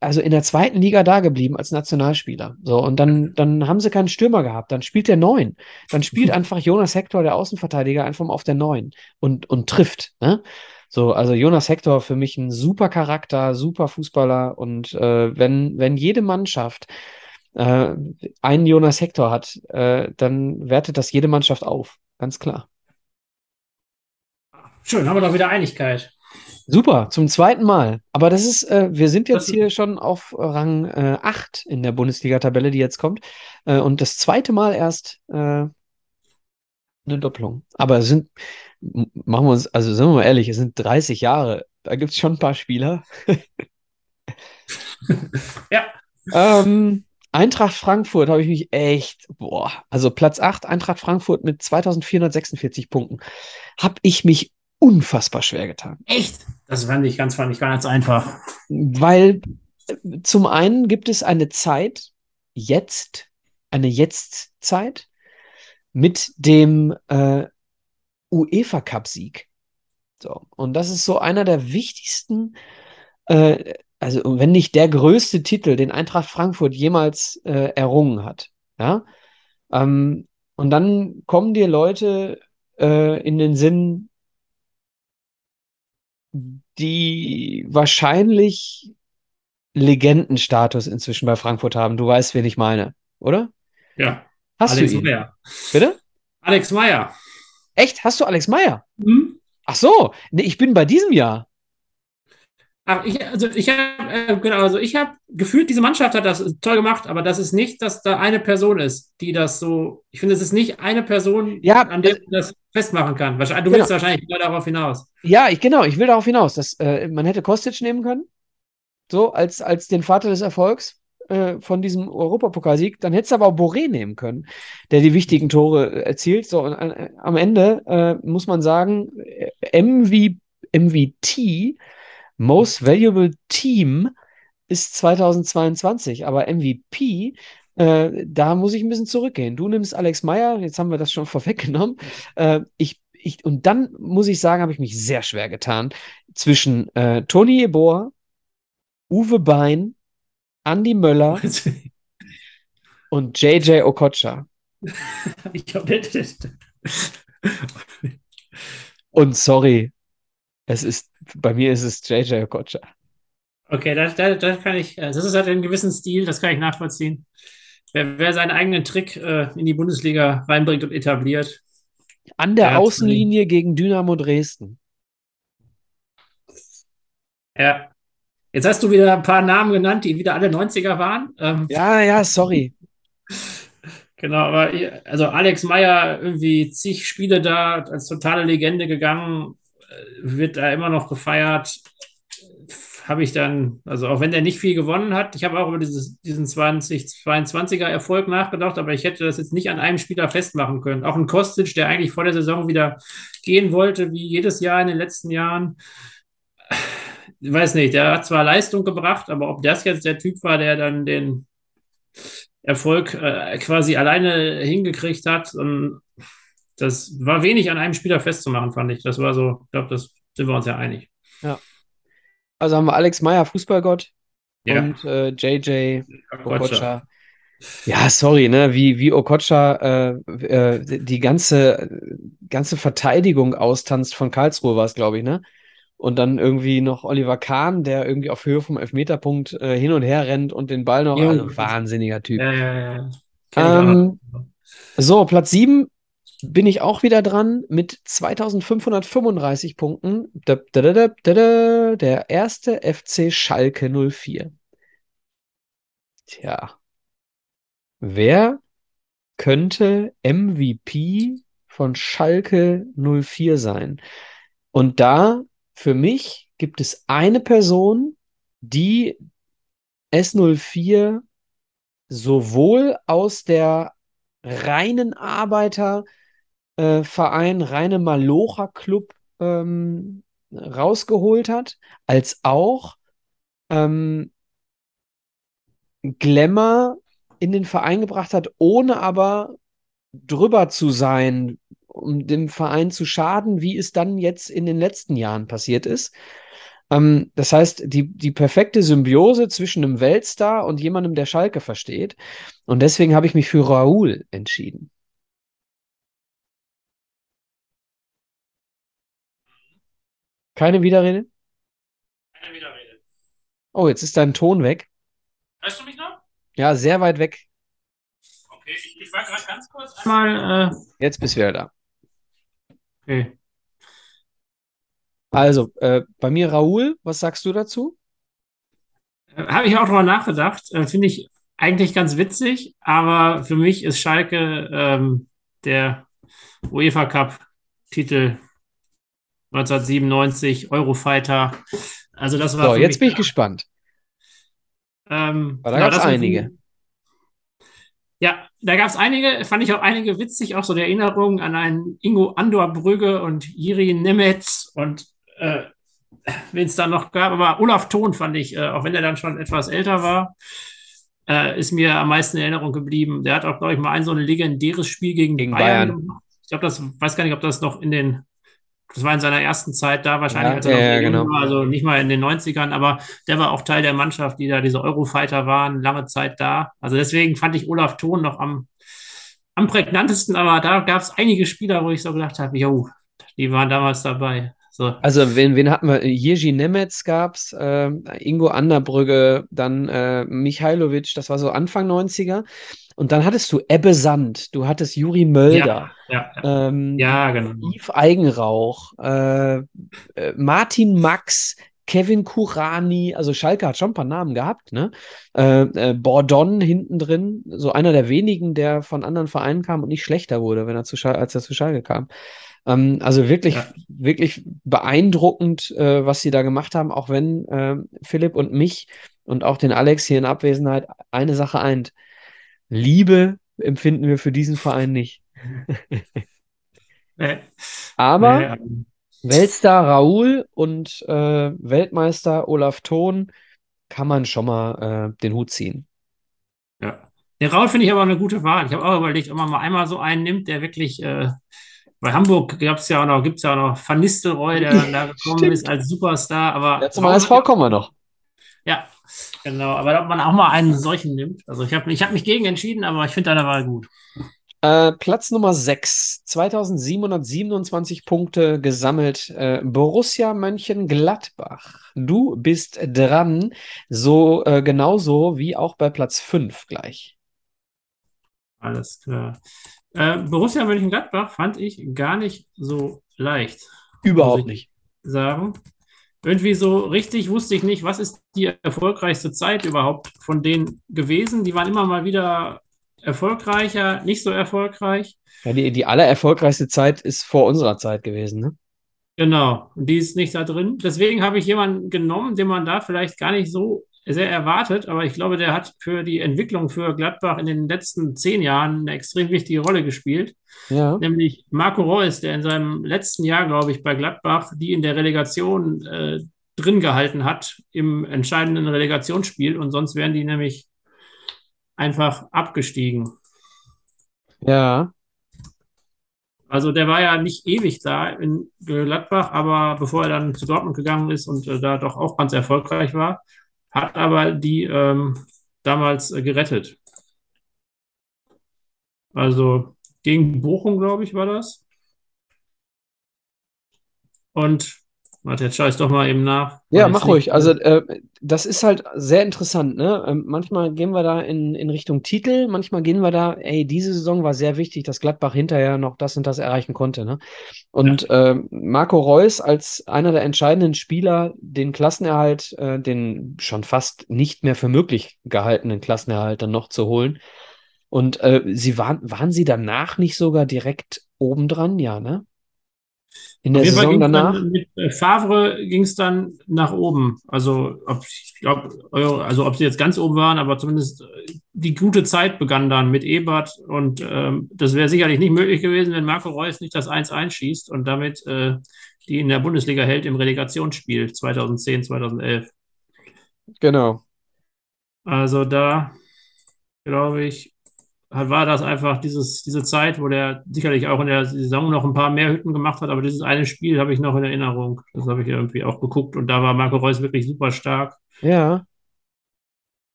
also in der zweiten Liga da geblieben als Nationalspieler. So, und dann, dann haben sie keinen Stürmer gehabt. Dann spielt der Neun. Dann spielt (laughs) einfach Jonas Hector, der Außenverteidiger, einfach mal auf der Neun und, und trifft. Ne? So, also Jonas Hector für mich ein super Charakter, super Fußballer. Und äh, wenn, wenn jede Mannschaft äh, einen Jonas Hector hat, äh, dann wertet das jede Mannschaft auf. Ganz klar. Schön, haben wir doch wieder Einigkeit. Super, zum zweiten Mal. Aber das ist, äh, wir sind jetzt hier schon auf Rang äh, 8 in der Bundesliga-Tabelle, die jetzt kommt. Äh, und das zweite Mal erst äh, eine Doppelung. Aber es sind, machen wir uns, also sind wir mal ehrlich, es sind 30 Jahre. Da gibt es schon ein paar Spieler. (laughs) ja. Ähm, Eintracht Frankfurt habe ich mich echt, boah, also Platz 8, Eintracht Frankfurt mit 2446 Punkten. Habe ich mich unfassbar schwer getan. Echt? Das fand ich ganz, fand ich ganz einfach. Weil äh, zum einen gibt es eine Zeit, jetzt, eine Jetzt-Zeit mit dem äh, UEFA Cup-Sieg. So, und das ist so einer der wichtigsten, äh, also wenn nicht der größte Titel, den Eintracht Frankfurt jemals äh, errungen hat. Ja. Ähm, und dann kommen dir Leute äh, in den Sinn, die wahrscheinlich Legendenstatus inzwischen bei Frankfurt haben. Du weißt, wen ich meine, oder? Ja. Hast Alex du ihn? Meyer. Bitte? Alex Meyer. Echt? Hast du Alex Meyer? Mhm. Ach so, nee, ich bin bei diesem Jahr. Ach, ich, also ich habe äh, genau, also ich habe gefühlt, diese Mannschaft hat das toll gemacht, aber das ist nicht, dass da eine Person ist, die das so. Ich finde, es ist nicht eine Person, Ja, an der man das festmachen kann. Du Genau. willst wahrscheinlich nur darauf hinaus. Ja, ich, genau, ich will darauf hinaus, dass äh, man hätte Kostic nehmen können, so als, als den Vater des Erfolgs äh, von diesem Europapokalsieg. Dann hättest du aber auch Boré nehmen können, der die wichtigen Tore äh, erzielt. So, und äh, am Ende äh, muss man sagen, MV, MVT, Most Valuable Team, ist 2022, aber MVP, äh, da muss ich ein bisschen zurückgehen. Du nimmst Alex Meyer, jetzt haben wir das schon (laughs) vorweggenommen. Äh, ich, ich, und dann muss ich sagen, habe ich mich sehr schwer getan zwischen äh, Toni Ebor, Uwe Bein, Andy Möller (laughs) und JJ Okocha. (laughs) ich glaube, das, das, Und sorry, es ist, bei mir ist es JJ Okocha. Okay, das, das, das kann ich, das ist halt einen gewissen Stil, das kann ich nachvollziehen. Wer, wer seinen eigenen Trick äh, in die Bundesliga reinbringt und etabliert, An der Der Außenlinie gegen Dynamo Dresden. ja. Jetzt hast du wieder ein paar Namen genannt, die wieder alle 90er waren. Ähm, Ja, ja, sorry. (laughs) Genau, aber also Alex Meyer irgendwie zig Spiele da als totale Legende gegangen, äh, wird da immer noch gefeiert. Habe ich dann, also auch wenn der nicht viel gewonnen hat, ich habe auch über dieses, diesen 2022er Erfolg nachgedacht, aber ich hätte das jetzt nicht an einem Spieler festmachen können. Auch ein Kostic, der eigentlich vor der Saison wieder gehen wollte, wie jedes Jahr in den letzten Jahren. Ich weiß nicht, der hat zwar Leistung gebracht, aber ob das jetzt der Typ war, der dann den Erfolg äh, quasi alleine hingekriegt hat. Und das war wenig an einem Spieler festzumachen, fand ich. Das war so, ich glaube, das sind wir uns ja einig. Also haben wir Alex Meyer, Fußballgott, Ja. und äh, JJ Okocha. Okocha. Ja, sorry, ne, wie, wie Okocha äh, äh, die ganze, ganze Verteidigung austanzt von Karlsruhe war es, glaube ich, ne? Und dann irgendwie noch Oliver Kahn, der irgendwie auf Höhe vom Elfmeterpunkt äh, hin und her rennt und den Ball noch. Jo. Also wahnsinniger Typ. Ja, ja, ja. Ähm. So, Platz 7 bin ich auch wieder dran mit 2535 Punkten. Der erste FC Schalke 04. Tja. Wer könnte MVP von Schalke 04 sein? Und da, für mich, gibt es eine Person, die S04 sowohl aus der reinen Arbeiterverein, reine Malocher-Club ähm, rausgeholt hat, als auch ähm, Glamour in den Verein gebracht hat, ohne aber drüber zu sein, um dem Verein zu schaden, wie es dann jetzt in den letzten Jahren passiert ist. Ähm, das heißt, die, die perfekte Symbiose zwischen einem Weltstar und jemandem, der Schalke versteht. Und deswegen habe ich mich für Raoul entschieden. Keine Widerrede? Keine Widerrede. Oh, jetzt ist dein Ton weg. Hörst du mich noch? Ja, sehr weit weg. Okay, ich, ich war gerade ganz kurz einmal. Äh, Jetzt bist du wieder da. okay. Also, äh, bei mir Raoul, was sagst du dazu? Äh, Habe ich auch drüber nachgedacht. Äh, Finde ich eigentlich ganz witzig, aber für mich ist Schalke ähm, der UEFA Cup-Titel 1997, Eurofighter. Also das war So, jetzt bin ich gespannt. Ähm, da genau, das sind einige. Ja, da gab es einige, fand ich auch einige witzig, auch so die Erinnerung an einen Ingo Andor Brügge und Jiri Nemetz und äh, wen es da noch gab. Aber Olaf Thon fand ich, äh, auch wenn er dann schon etwas älter war, äh, ist mir am meisten in Erinnerung geblieben. Der hat auch, glaube ich, mal ein so ein legendäres Spiel gegen, Gegen Bayern Bayern. Ich glaube, das weiß gar nicht, ob das noch in den, das war in seiner ersten Zeit da wahrscheinlich, Ja, als er noch ja, genau. war, also nicht mal in den 90ern, aber der war auch Teil der Mannschaft, die da diese Eurofighter waren, lange Zeit da. Also deswegen fand ich Olaf Thon noch am, am prägnantesten, aber da gab es einige Spieler, wo ich so gedacht habe, jo, die waren damals dabei. So. Also, wen, wen hatten wir? Jerzy Nemetz gab es, äh, Ingo Anderbrügge, dann äh, Michailovic, das war so Anfang 90er. Und dann hattest du Ebbe Sand, du hattest Juri Mölder, ja, ja, ähm, ja genau. Yves Eigenrauch, äh, äh, Martin Max, Kevin Kurani, also Schalke hat schon ein paar Namen gehabt, ne? Äh, äh, Bordon hinten drin, so einer der wenigen, der von anderen Vereinen kam und nicht schlechter wurde, wenn er zu Schal als er zu Schalke kam. Ähm, also wirklich, Ja. wirklich beeindruckend, äh, was sie da gemacht haben, auch wenn äh, Philipp und mich und auch den Alex hier in Abwesenheit eine Sache eint. Liebe empfinden wir für diesen Verein nicht. (laughs) Nee, Aber nee, ähm, Weltstar Raoul und äh, Weltmeister Olaf Thon kann man schon mal äh, den Hut ziehen. ja. Den Raul finde ich aber eine gute Wahl. Ich habe auch überlegt, ob man mal einmal so einen nimmt, der wirklich, äh, bei Hamburg gab's ja auch noch, gibt es ja auch noch Van Nistelrooy, der dann (laughs) da gekommen Stimmt. ist als Superstar, aber Ja, zum HSV kommen wir noch. Ja, genau. Aber ob man auch mal einen solchen nimmt. Also ich habe ich hab mich gegen entschieden, aber ich finde deine Wahl gut. Äh, Platz Nummer 6, 2727 Punkte gesammelt. Äh, Borussia Mönchengladbach. Du bist dran, so äh, genauso wie auch bei Platz 5 gleich. Alles klar. Äh, Borussia Mönchengladbach fand ich gar nicht so leicht, Überhaupt nicht. sagen. Irgendwie so richtig wusste ich nicht, was ist die erfolgreichste Zeit überhaupt von denen gewesen. Die waren immer mal wieder erfolgreicher, nicht so erfolgreich. Ja, die, die allererfolgreichste Zeit ist vor unserer Zeit gewesen, ne? Genau, und die ist nicht da drin. Deswegen habe ich jemanden genommen, den man da vielleicht gar nicht so sehr erwartet, aber ich glaube, der hat für die Entwicklung für Gladbach in den letzten zehn Jahren eine extrem wichtige Rolle gespielt, Ja. nämlich Marco Reus, der in seinem letzten Jahr, glaube ich, bei Gladbach die in der Relegation äh, drin gehalten hat im entscheidenden Relegationsspiel und sonst wären die nämlich einfach abgestiegen. Ja. Also der war ja nicht ewig da in Gladbach, aber bevor er dann zu Dortmund gegangen ist und äh, da doch auch ganz erfolgreich war, hat aber die ähm, damals äh, gerettet. Also gegen Bochum, glaube ich, war das. Und, warte, jetzt schaue ich doch mal eben nach. Ja, mach jetzt nicht- ruhig. Also, äh, das ist halt sehr interessant, ne? Ähm, manchmal gehen wir da in, in Richtung Titel, manchmal gehen wir da, ey, diese Saison war sehr wichtig, dass Gladbach hinterher noch das und das erreichen konnte, ne? Und ähm, Marco Reus als einer der entscheidenden Spieler, den Klassenerhalt, äh, den schon fast nicht mehr für möglich gehaltenen Klassenerhalt dann noch zu holen. Und äh, sie waren, waren sie danach nicht sogar direkt obendran, ja, ne? In der Saison ging's danach? dann mit äh, Favre ging es dann nach oben. Also ob, ich glaube, also ob sie jetzt ganz oben waren, aber zumindest äh, die gute Zeit begann dann mit Ebert und ähm, das wäre sicherlich nicht möglich gewesen, wenn Marco Reus nicht das 1-1 schießt und damit äh, die in der Bundesliga hält im Relegationsspiel 2010, 2011. Genau. Also da glaube ich, war das einfach dieses, diese Zeit, wo der sicherlich auch in der Saison noch ein paar mehr Hütten gemacht hat, aber dieses eine Spiel habe ich noch in Erinnerung. Das habe ich irgendwie auch geguckt und da war Marco Reus wirklich super stark. Ja.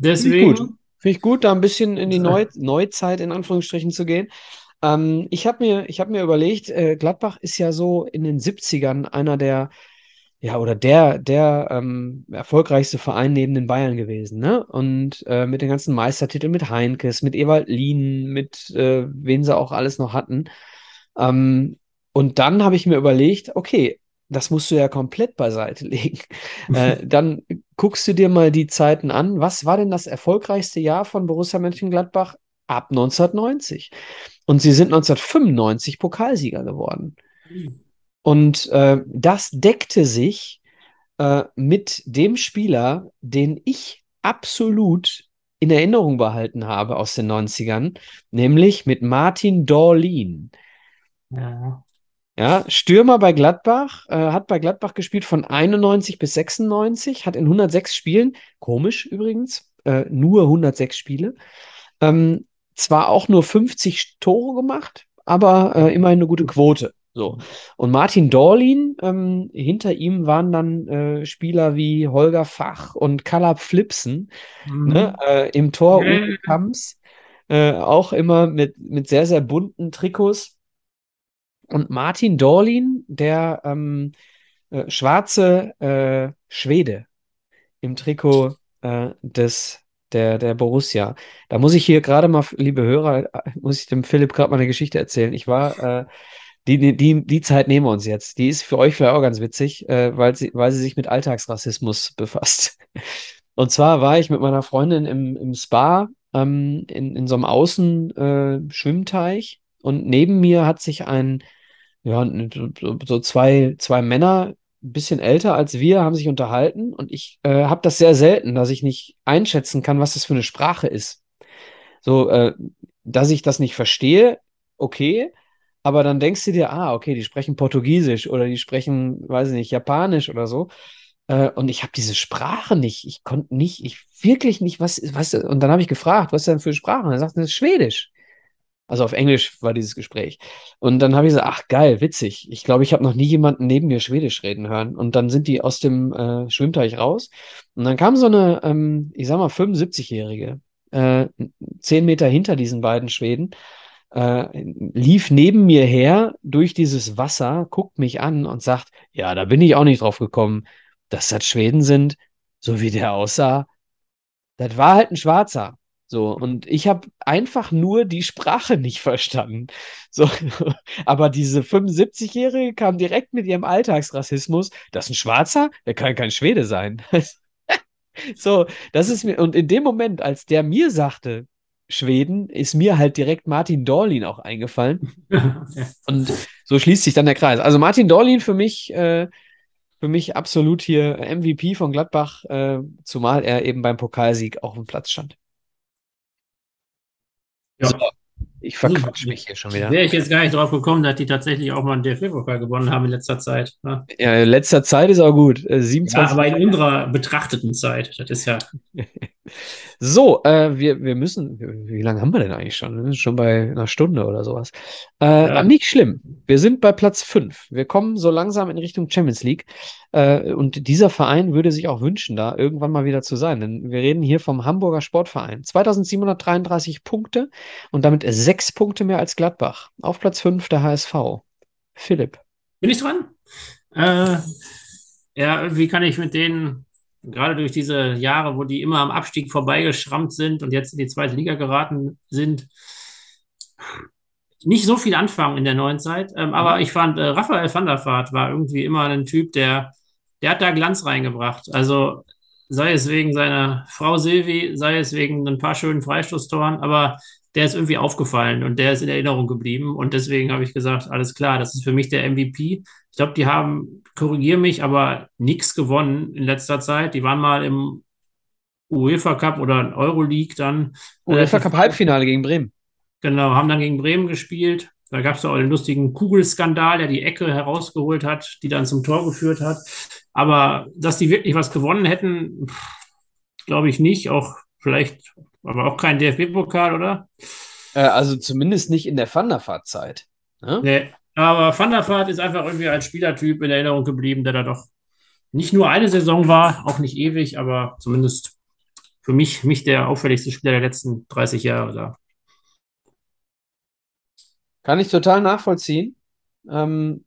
Finde ich Deswegen, gut. Finde ich gut, da ein bisschen in die. Neu Neuzeit in Anführungsstrichen zu gehen. Ähm, ich habe mir, ich hab mir überlegt, äh, Gladbach ist ja so in den 70ern einer der, ja, oder der, der ähm, erfolgreichste Verein neben den Bayern gewesen, ne? Und äh, mit den ganzen Meistertiteln, mit Heinkes, mit Ewald Lien, mit äh, wen sie auch alles noch hatten. Ähm, und dann habe ich mir überlegt, okay, das musst du ja komplett beiseite (laughs) legen. Äh, dann guckst du dir mal die Zeiten an. Was war denn das erfolgreichste Jahr von Borussia Mönchengladbach? Ab 1990. Und sie sind 1995 Pokalsieger geworden. Und äh, das deckte sich äh, mit dem Spieler, den ich absolut in Erinnerung behalten habe aus den 90ern, nämlich mit Martin Dorlin. ja, Ja, Stürmer bei Gladbach, äh, hat bei Gladbach gespielt von 91 bis 96, hat in 106 Spielen, komisch übrigens, äh, nur 106 Spiele, ähm, zwar auch nur 50 Tore gemacht, aber äh, immerhin eine gute Quote. So. Und Martin Dorlin, ähm, hinter ihm waren dann äh, Spieler wie Holger Fach und Kalab Flipsen, Mhm. ne, äh, im Tor ja. Kamps, äh, auch immer mit, mit sehr, sehr bunten Trikots. Und Martin Dorlin, der ähm, äh, schwarze äh, Schwede im Trikot äh, des der, der Borussia. Da muss ich hier gerade mal, liebe Hörer, muss ich dem Philipp gerade mal eine Geschichte erzählen. Ich war, äh, die, die, die Zeit nehmen wir uns jetzt. Die ist für euch vielleicht auch ganz witzig, äh, weil, sie, weil sie sich mit Alltagsrassismus befasst. (laughs) Und zwar war ich mit meiner Freundin im, im Spa ähm, in, in so einem Außenschwimmteich und neben mir hat sich ein, ja, so, so zwei, zwei Männer ein bisschen älter als wir, haben sich unterhalten und ich äh, habe das sehr selten, dass ich nicht einschätzen kann, was das für eine Sprache ist. So, äh, dass ich das nicht verstehe, okay, aber dann denkst du dir, ah, okay, die sprechen Portugiesisch oder die sprechen, weiß ich nicht, Japanisch oder so. Äh, und ich habe diese Sprache nicht. Ich konnte nicht, ich wirklich nicht, was, was, und dann habe ich gefragt, was ist denn für Sprache? Und er sagt, das ist Schwedisch. Also auf Englisch war dieses Gespräch. Und dann habe ich gesagt, ach geil, witzig. Ich glaube, ich habe noch nie jemanden neben mir Schwedisch reden hören. Und dann sind die aus dem äh, Schwimmteich raus. Und dann kam so eine, ähm, ich sag mal, 75-Jährige, äh, zehn Meter hinter diesen beiden Schweden, äh, lief neben mir her durch dieses Wasser, guckt mich an und sagt, ja, da bin ich auch nicht drauf gekommen, dass das Schweden sind, so wie der aussah. Das war halt ein Schwarzer. So, und ich habe einfach nur die Sprache nicht verstanden. So, (laughs) aber diese 75-Jährige kam direkt mit ihrem Alltagsrassismus. Das ist ein Schwarzer? Der kann kein Schwede sein. (laughs) so, das ist mir, und in dem Moment, als der mir sagte, Schweden, ist mir halt direkt Martin Dorlin auch eingefallen. (laughs) und so schließt sich dann der Kreis. Also Martin Dorlin für mich, äh, für mich absolut hier MVP von Gladbach, äh, zumal er eben beim Pokalsieg auch im Platz stand. Ja. So, ich verquatsch mich hier schon wieder. Wäre ich jetzt gar nicht drauf gekommen, dass die tatsächlich auch mal einen DFB-Pokal gewonnen haben in letzter Zeit. Ne? Ja, in letzter Zeit ist auch gut. 27 äh, ja, aber in unserer betrachteten Zeit, das ist ja. (laughs) So, äh, wir, wir müssen, wie lange haben wir denn eigentlich schon? Wir sind schon bei einer Stunde oder sowas. Äh, ja. Nicht schlimm. Wir sind bei Platz 5. Wir kommen so langsam in Richtung Champions League. Äh, und dieser Verein würde sich auch wünschen, da irgendwann mal wieder zu sein. Denn wir reden hier vom Hamburger Sportverein. 2733 Punkte und damit sechs Punkte mehr als Gladbach. Auf Platz 5 der HSV. Philipp. Bin ich dran? Äh, ja, wie kann ich mit denen gerade durch diese Jahre, wo die immer am Abstieg vorbeigeschrammt sind und jetzt in die zweite Liga geraten sind, nicht so viel anfangen in der neuen Zeit. Ähm, aber mhm. ich fand, äh, Raphael van der Vaart war irgendwie immer ein Typ, der, der hat da Glanz reingebracht. Also sei es wegen seiner Frau Silvi, sei es wegen ein paar schönen Freistoßtoren, aber der ist irgendwie aufgefallen und der ist in Erinnerung geblieben. Und deswegen habe ich gesagt, alles klar, das ist für mich der MVP. Ich glaube, die haben, korrigiere mich, aber nichts gewonnen in letzter Zeit. Die waren mal im UEFA Cup oder Euroleague dann. UEFA Cup Halbfinale gegen Bremen. Genau, haben dann gegen Bremen gespielt. Da gab es auch den lustigen Kugelskandal, der die Ecke herausgeholt hat, die dann zum Tor geführt hat. Aber dass die wirklich was gewonnen hätten, glaube ich nicht. Auch vielleicht aber auch kein DFB-Pokal, oder? Äh, also zumindest nicht in der Thunderfahrt-Zeit. Ne? Nee, aber Thunderfahrt ist einfach irgendwie als Spielertyp in Erinnerung geblieben, der da doch nicht nur eine Saison war, auch nicht ewig, aber zumindest für mich, mich der auffälligste Spieler der letzten 30 Jahre da. Kann ich total nachvollziehen. Ähm,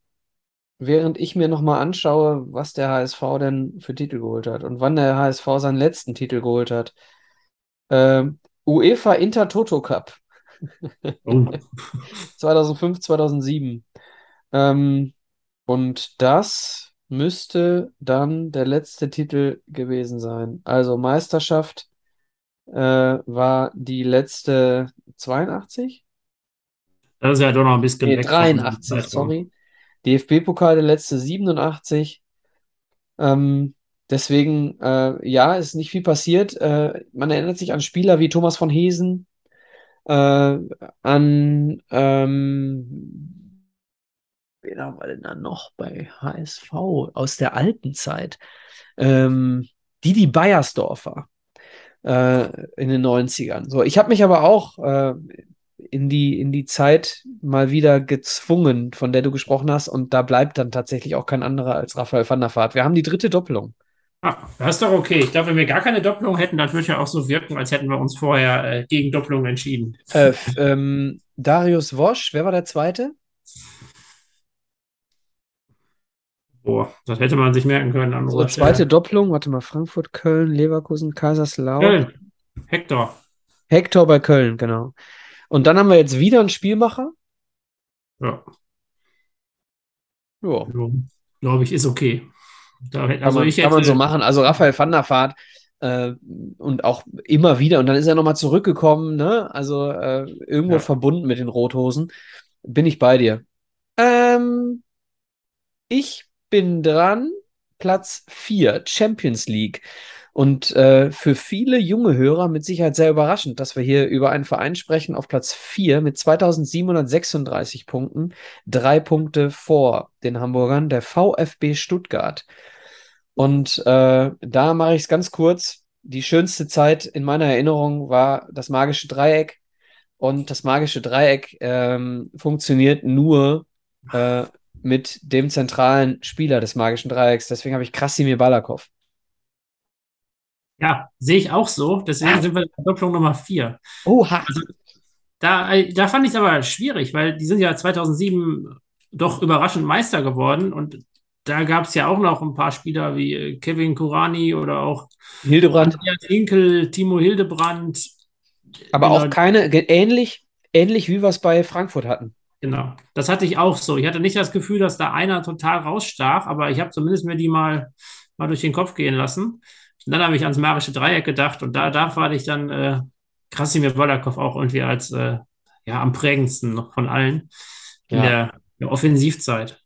während ich mir nochmal anschaue, was der HSV denn für Titel geholt hat und wann der HSV seinen letzten Titel geholt hat. Ähm, UEFA Intertoto Cup. (laughs) Oh. 2005, 2007. Ähm, und das müsste dann der letzte Titel gewesen sein. Also Meisterschaft äh, war die letzte 82? Das ist ja doch noch ein bisschen nee, weg. 83, sorry. DFB-Pokal der letzte 87. Ähm, Deswegen, äh, ja, ist nicht viel passiert. Äh, man erinnert sich an Spieler wie Thomas von Hesen, äh, an, ähm, wen haben wir denn da noch bei HSV aus der alten Zeit? Ähm, Didi Beiersdorfer äh, in den 90ern. So, ich habe mich aber auch äh, in die, in die Zeit mal wieder gezwungen, von der du gesprochen hast, und da bleibt dann tatsächlich auch kein anderer als Raphael van der Vaart. Wir haben die dritte Doppelung. Ah, das ist doch okay. Ich glaube, wenn wir gar keine Doppelung hätten, dann würde ja auch so wirken, als hätten wir uns vorher äh, gegen Doppelung entschieden. Äh, ähm, Darius Wosch, wer war der Zweite? Boah, das hätte man sich merken können an Unsere zweite Doppelung, warte mal, Frankfurt, Köln, Leverkusen, Kaiserslautern. Köln. Hector. Hector bei Köln, genau. Und dann haben wir jetzt wieder einen Spielmacher. Ja. Ja. Glaube ich, ist okay. Da, also kann man, ich hätte, kann man so machen. Also Raphael van der Vaart äh, und auch immer wieder. Und dann ist er nochmal zurückgekommen, ne? Also äh, irgendwo ja. verbunden mit den Rothosen. Bin ich bei dir. Ähm, ich bin dran. Platz 4, Champions League. Und äh, für viele junge Hörer mit Sicherheit sehr überraschend, dass wir hier über einen Verein sprechen auf Platz 4 mit 2736 Punkten, drei Punkte vor den Hamburgern, der VfB Stuttgart. Und äh, da mache ich es ganz kurz. Die schönste Zeit in meiner Erinnerung war das magische Dreieck. Und das magische Dreieck ähm, funktioniert nur äh, mit dem zentralen Spieler des magischen Dreiecks. Deswegen habe ich Krasimir Balakov. Ja, sehe ich auch so. Deswegen ah. sind wir in der Doppelung Nummer 4. Oha. Also, da, äh, da fand ich es aber schwierig, weil die sind ja 2007 doch überraschend Meister geworden und da gab es ja auch noch ein paar Spieler wie äh, Kevin Kurani oder auch Hildebrand. Andreas Hinkel, Timo Hildebrand. Aber genau. auch keine, ähnlich, ähnlich wie wir es bei Frankfurt hatten. Genau, das hatte ich auch so. Ich hatte nicht das Gefühl, dass da einer total rausstach, aber ich habe zumindest mir die mal, mal durch den Kopf gehen lassen. Und dann habe ich ans Marische Dreieck gedacht und da, da fand ich dann äh, Krasimir Wolakow auch irgendwie als äh, ja, am prägendsten von allen in ja. der, der Offensivzeit.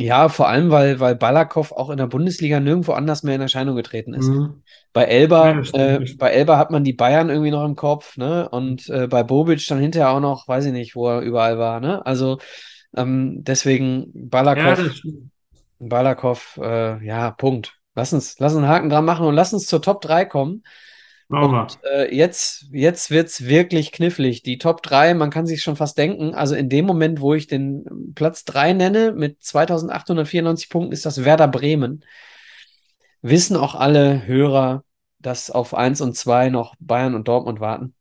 Ja, vor allem, weil, weil Balakow auch in der Bundesliga nirgendwo anders mehr in Erscheinung getreten ist. Mhm. Bei Elba, ja, äh, bei Elba hat man die Bayern irgendwie noch im Kopf, ne? Und äh, bei Bobic dann hinterher auch noch, weiß ich nicht, wo er überall war, ne? Also ähm, deswegen Balakow, ja, Balakow, äh, ja, Punkt. Lass uns, lass uns einen Haken dran machen und lass uns zur Top 3 kommen. Und äh, jetzt, jetzt wird es wirklich knifflig. Die Top 3, man kann sich schon fast denken, also in dem Moment, wo ich den Platz 3 nenne, mit 2894 Punkten, ist das Werder Bremen. Wissen auch alle Hörer, dass auf 1 und 2 noch Bayern und Dortmund warten.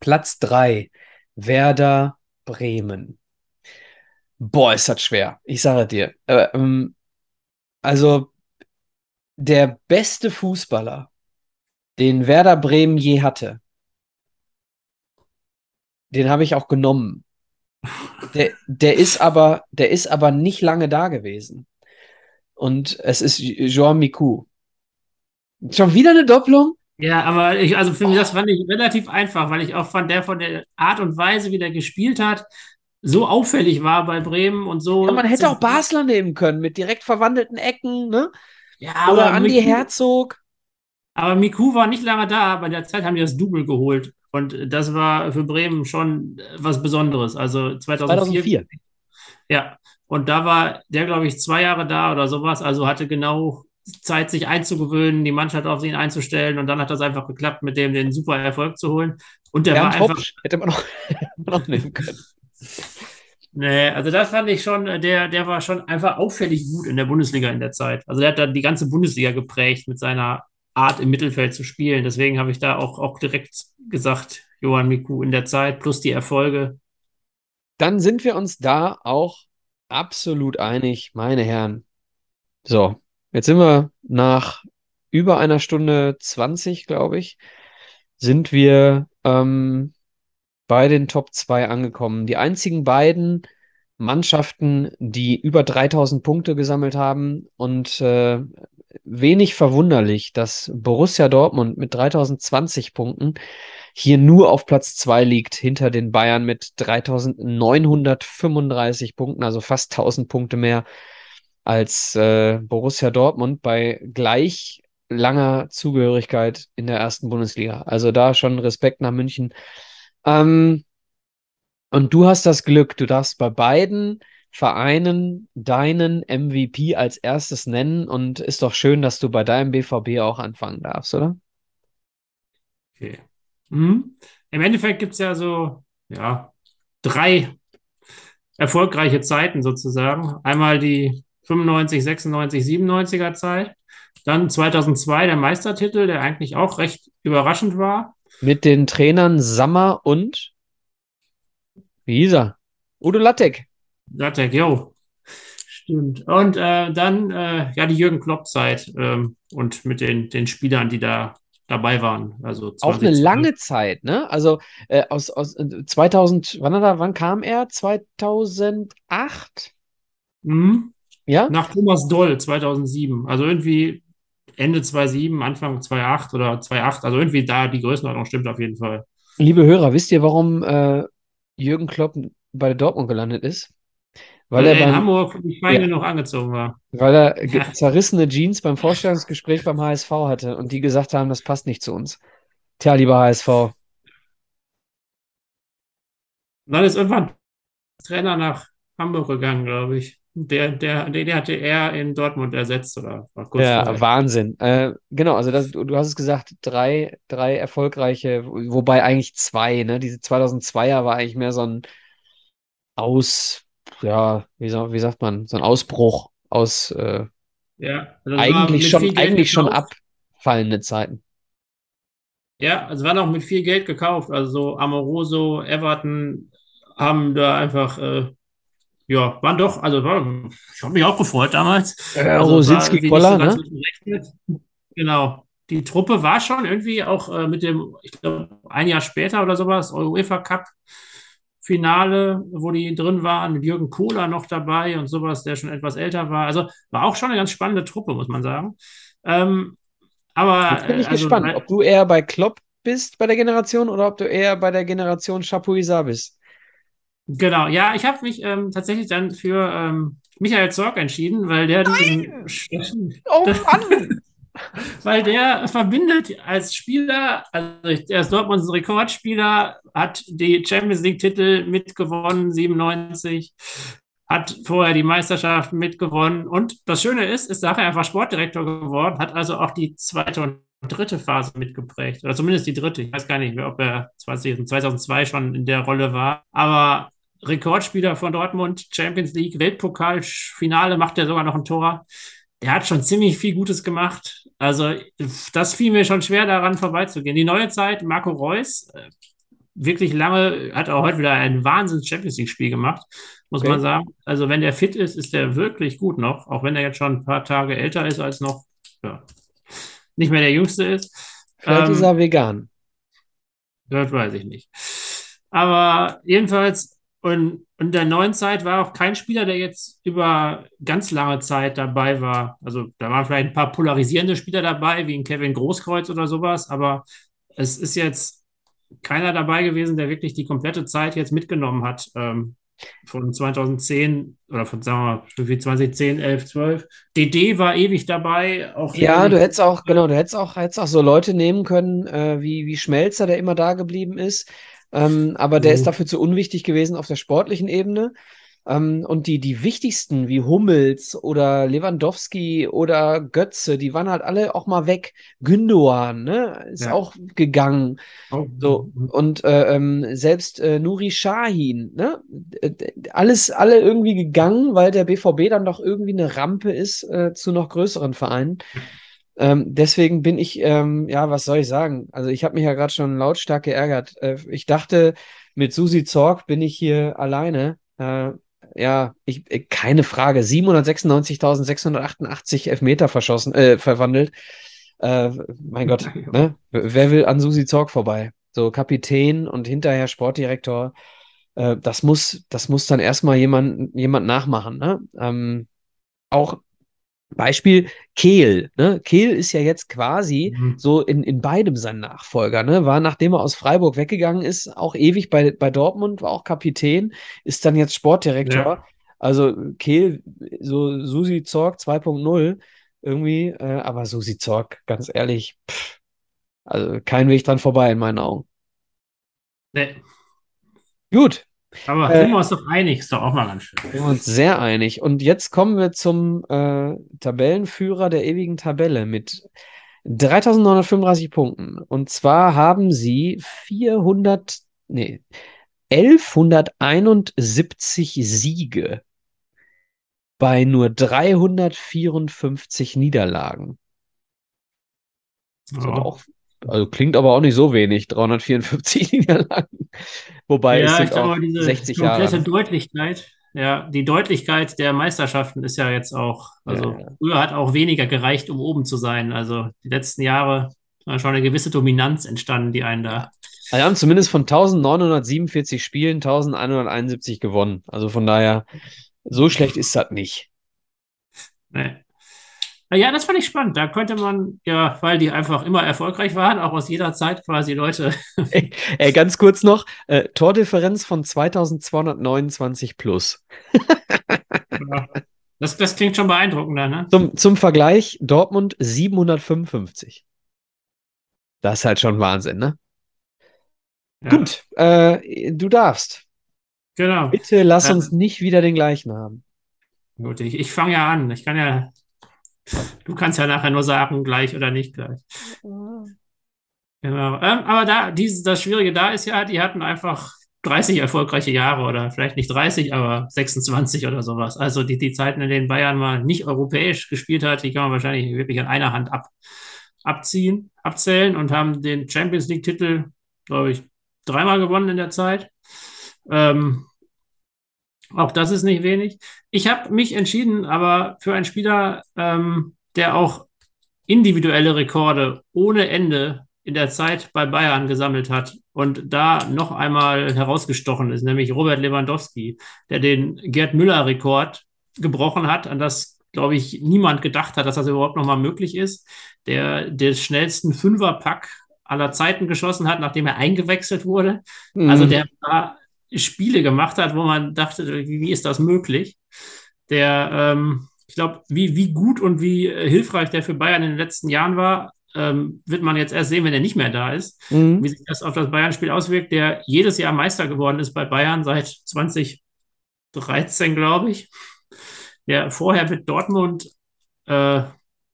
Platz 3, Werder Bremen. Boah, ist das schwer. Ich sage dir. Äh, ähm, also, der beste Fußballer den Werder Bremen je hatte, den habe ich auch genommen. Der, der ist aber, der ist aber nicht lange da gewesen. Und es ist Jean Miku. Schon wieder eine Doppelung? Ja, aber ich, also für mich, das fand ich relativ einfach, weil ich auch von der, von der Art und Weise, wie der gespielt hat, so auffällig war bei Bremen und so. Ja, man hätte auch Basler nehmen können mit direkt verwandelten Ecken, ne? Ja, Oder Andi Herzog. Aber Miku war nicht lange da, bei der Zeit haben die das Double geholt. Und das war für Bremen schon was Besonderes. Also 2004. 2004. Ja, und da war der, glaube ich, zwei Jahre da oder sowas. Also hatte genau Zeit, sich einzugewöhnen, die Mannschaft auf ihn einzustellen. Und dann hat das einfach geklappt, mit dem den super Erfolg zu holen. Und der Bernd war einfach. hätte man noch, (laughs) noch nehmen können. Nee, also das fand ich schon, der, der war schon einfach auffällig gut in der Bundesliga in der Zeit. Also der hat da die ganze Bundesliga geprägt mit seiner Art im Mittelfeld zu spielen. Deswegen habe ich da auch, auch direkt gesagt, Johann Miku in der Zeit plus die Erfolge. Dann sind wir uns da auch absolut einig, meine Herren. So, jetzt sind wir nach über einer Stunde 20, glaube ich, sind wir ähm, bei den Top 2 angekommen. Die einzigen beiden Mannschaften, die über 3000 Punkte gesammelt haben und äh, wenig verwunderlich, dass Borussia Dortmund mit 3020 Punkten hier nur auf Platz 2 liegt, hinter den Bayern mit 3935 Punkten, also fast 1000 Punkte mehr als äh, Borussia Dortmund bei gleich langer Zugehörigkeit in der ersten Bundesliga. Also da schon Respekt nach München. Ähm, und du hast das Glück, du darfst bei beiden Vereinen deinen MVP als erstes nennen und ist doch schön, dass du bei deinem BVB auch anfangen darfst, oder? Okay. Mhm. Im Endeffekt gibt es ja so, ja, drei erfolgreiche Zeiten sozusagen. Einmal die 95, 96, 97er Zeit. Dann 2002 der Meistertitel, der eigentlich auch recht überraschend war. Mit den Trainern Sammer und wie hieß er? Udo Lattek. Lattek, jo. Stimmt. Und äh, dann äh, ja die Jürgen Klopp-Zeit ähm, und mit den, den Spielern, die da dabei waren. Also Auch eine 2012. lange Zeit, ne? Also äh, aus, aus äh, 2000, wann, hat er, wann kam er? 2008? Mhm. Ja? Nach Thomas Doll 2007. Also irgendwie Ende 2007, Anfang 2008 oder 2008. Also irgendwie da die Größenordnung stimmt auf jeden Fall. Liebe Hörer, wisst ihr, warum äh, Jürgen Klopp bei Dortmund gelandet ist? Weil Weil er er in beim, Hamburg nicht fein ja, genug angezogen war. weil er (laughs) Ja. zerrissene Jeans beim Vorstellungsgespräch beim HSV hatte und die gesagt haben, das passt nicht zu uns. Tja, lieber HSV. Dann ist irgendwann Trainer nach Hamburg gegangen, glaube ich. Der, der, den hatte er in Dortmund ersetzt oder war kurz Ja, vorher. Wahnsinn. Äh, genau, also das, du, hast es gesagt, drei, drei erfolgreiche, wo- wobei eigentlich zwei, ne? Diese 2002er war eigentlich mehr so ein Aus, ja, wie, sa- wie sagt man, so ein Ausbruch aus äh, Ja, also es eigentlich schon, eigentlich schon abfallende Zeiten. Ja, also war noch mit viel Geld gekauft. Also so Amoroso, Everton haben da einfach, äh, ja, waren doch, also war, ich habe mich auch gefreut damals. Äh, Also so Koller, ganz ne? Genau. Die Truppe war schon irgendwie auch äh, mit dem, ich glaube, ein Jahr später oder sowas, UEFA Cup Finale, wo die drin waren, mit Jürgen Kohler noch dabei und sowas, der schon etwas älter war. Also war auch schon eine ganz spannende Truppe, muss man sagen. Ähm, aber Jetzt bin äh, ich also gespannt, ob du eher bei Klopp bist bei der Generation oder ob du eher bei der Generation Chapuisat bist. Genau, ja, ich habe mich ähm, tatsächlich dann für ähm, Michael Zorc entschieden, weil der diesen, Oh (laughs) Mann! weil der verbindet als Spieler, also der ist Dortmunds Rekordspieler, hat die Champions League-Titel mitgewonnen, 97, hat vorher die Meisterschaft mitgewonnen und das Schöne ist, ist nachher einfach Sportdirektor geworden, hat also auch die zweite und dritte Phase mitgeprägt, oder zumindest die dritte. Ich weiß gar nicht mehr, ob er 20, 2002 schon in der Rolle war, aber Rekordspieler von Dortmund, Champions League, Weltpokalfinale macht er sogar noch ein Tor. Der hat schon ziemlich viel Gutes gemacht. Also, das fiel mir schon schwer, daran vorbeizugehen. Die neue Zeit, Marco Reus, äh, wirklich lange, hat auch heute wieder ein Wahnsinns Champions League-Spiel gemacht, muss Okay. man sagen. Also, wenn der fit ist, ist der wirklich gut noch, auch wenn er jetzt schon ein paar Tage älter ist als noch, ja, nicht mehr der Jüngste ist. Vielleicht ist Ähm, er vegan. das weiß ich nicht. Aber jedenfalls, und, in der neuen Zeit war auch kein Spieler, der jetzt über ganz lange Zeit dabei war. Also da waren vielleicht ein paar polarisierende Spieler dabei, wie ein Kevin Großkreuz oder sowas, aber es ist jetzt keiner dabei gewesen, der wirklich die komplette Zeit jetzt mitgenommen hat. Ähm, von 2010 oder von, sagen wir mal, wie 2010, 11, 12. DD war ewig dabei, auch Ja, du hättest auch, genau, du hättest auch, hättest auch so Leute nehmen können, äh, wie, wie Schmelzer, der immer da geblieben ist. Ähm, aber der ist Mhm. dafür zu unwichtig gewesen auf der sportlichen Ebene. Ähm, und die, die wichtigsten, wie Hummels oder Lewandowski oder Götze, die waren halt alle auch mal weg. Gündoğan, ne, ist Ja. auch gegangen. Oh. So, und äh, ähm, selbst äh, Nuri Sahin, ne? Alles, alle irgendwie gegangen, weil der BVB dann doch irgendwie eine Rampe ist äh, zu noch größeren Vereinen. Ähm, deswegen bin ich, ähm, ja, was soll ich sagen? Also ich habe mich ja gerade schon lautstark geärgert. Äh, ich dachte, mit Susi Zorg bin ich hier alleine. Äh, ja, ich, äh, keine Frage. 796.688 Elfmeter verschossen, äh, verwandelt. Äh, mein Gott, (laughs) ne? Wer will an Susi Zorg vorbei? So Kapitän und hinterher Sportdirektor. Äh, das muss, das muss dann erstmal jemand, jemand nachmachen, ne? Ähm, auch Beispiel Kehl, ne? Kehl ist ja jetzt quasi Mhm. so in, in beidem sein Nachfolger, ne? War, nachdem er aus Freiburg weggegangen ist, auch ewig bei, bei Dortmund, war auch Kapitän, ist dann jetzt Sportdirektor. Ja. Also Kehl, so Susi Zorg 2.0 irgendwie, äh, aber Susi Zorg, ganz ehrlich, pff, also kein Weg dran vorbei in meinen Augen. Nee. Gut, Aber Äh, sind wir uns doch einig, ist doch auch mal ganz schön. sind wir uns sehr einig. Und jetzt kommen wir zum äh, Tabellenführer der ewigen Tabelle mit 3935 Punkten. Und zwar haben sie 400, nee, 1171 Siege bei nur 354 Niederlagen. Das Ja. auch, also klingt aber auch nicht so wenig, 354 Niederlagen. (laughs) Wobei es Ja, sind ich glaube, auch diese 60 Jahre. komplette? Deutlichkeit, Ja, die Deutlichkeit der Meisterschaften ist ja jetzt auch, also Ja, ja. früher hat auch weniger gereicht, um oben zu sein. Also die letzten Jahre war schon eine gewisse Dominanz entstanden, die einen da. Also haben zumindest von 1947 Spielen 1171 gewonnen. Also von daher, so schlecht ist das nicht. Ne. Ja, das fand ich spannend. Da könnte man, ja, weil die einfach immer erfolgreich waren, auch aus jeder Zeit quasi Leute. (laughs) Ey, ey, ganz kurz noch, äh, Tordifferenz von 2229 plus. Das, das klingt schon beeindruckender, ne? Zum, zum Vergleich, Dortmund 755. Das ist halt schon Wahnsinn, ne? Ja, Gut, äh, du darfst. genau. Bitte lass uns nicht wieder den gleichen haben. Gut, ich, ich fange ja an. Ich kann ja, du kannst ja nachher nur sagen, gleich oder nicht gleich. Genau. Ähm, aber da, dieses, das Schwierige da ist ja, die hatten einfach 30 erfolgreiche Jahre oder vielleicht nicht 30, aber 26 oder sowas. Also die, die Zeiten, in denen Bayern mal nicht europäisch gespielt hat, die kann man wahrscheinlich wirklich an einer Hand ab, abziehen, abzählen und haben den Champions League-Titel, glaube ich, dreimal gewonnen in der Zeit. Ähm, auch das ist nicht wenig. Ich habe mich entschieden, aber für einen Spieler, ähm, der auch individuelle Rekorde ohne Ende in der Zeit bei Bayern gesammelt hat und da noch einmal herausgestochen ist, nämlich Robert Lewandowski, der den Gerd Müller-Rekord gebrochen hat, an das, glaube ich, niemand gedacht hat, dass das überhaupt noch mal möglich ist, der den schnellsten Fünferpack aller Zeiten geschossen hat, nachdem er eingewechselt wurde. Also Mhm. der da Spiele gemacht hat, wo man dachte, wie, ist das möglich? Der, ähm, ich glaube, wie, wie gut und wie äh, hilfreich der für Bayern in den letzten Jahren war, ähm, wird man jetzt erst sehen, wenn er nicht mehr da ist. Mhm. Wie sich das auf das Bayern-Spiel auswirkt, der jedes Jahr Meister geworden ist bei Bayern seit 2013, glaube ich. Der vorher mit Dortmund, äh,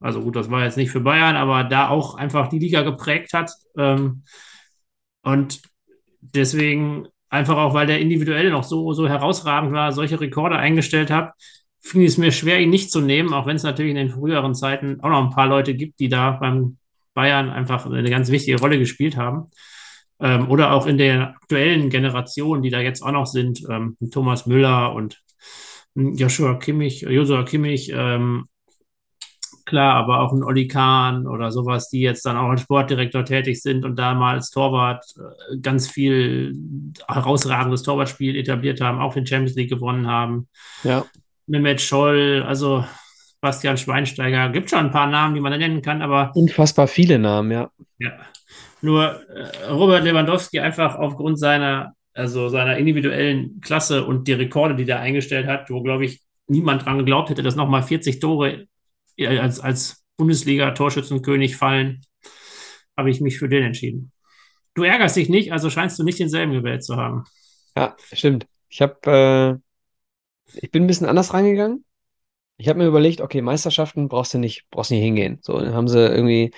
also gut, das war jetzt nicht für Bayern, aber da auch einfach die Liga geprägt hat. Ähm, und deswegen einfach auch, weil der individuell noch so, so herausragend war, solche Rekorde eingestellt hat, ich es mir schwer, ihn nicht zu nehmen, auch wenn es natürlich in den früheren Zeiten auch noch ein paar Leute gibt, die da beim Bayern einfach eine ganz wichtige Rolle gespielt haben. Ähm, oder auch in der aktuellen Generation, die da jetzt auch noch sind, ähm, Thomas Müller und Joshua Kimmich, Joshua Kimmich, ähm, klar, aber auch ein Olli Kahn oder sowas, die jetzt dann auch als Sportdirektor tätig sind und da mal als Torwart äh, ganz viel herausragendes Torwartspiel etabliert haben, auch den Champions League gewonnen haben. Ja. Mehmet Scholl, also Bastian Schweinsteiger, gibt schon ein paar Namen, die man da nennen kann, aber Unfassbar viele Namen, ja. ja. Nur äh, Robert Lewandowski einfach aufgrund seiner, also seiner individuellen Klasse und die Rekorde, die der eingestellt hat, wo, glaube ich, niemand dran geglaubt hätte, dass nochmal 40 Tore als, als Bundesliga-Torschützenkönig fallen, habe ich mich für den entschieden. Du ärgerst dich nicht, also scheinst du nicht denselben gewählt zu haben. Ja, stimmt. Ich habe, äh, ich bin ein bisschen anders reingegangen. Ich habe mir überlegt, okay, Meisterschaften brauchst du nicht, brauchst nicht hingehen. So, dann haben sie irgendwie,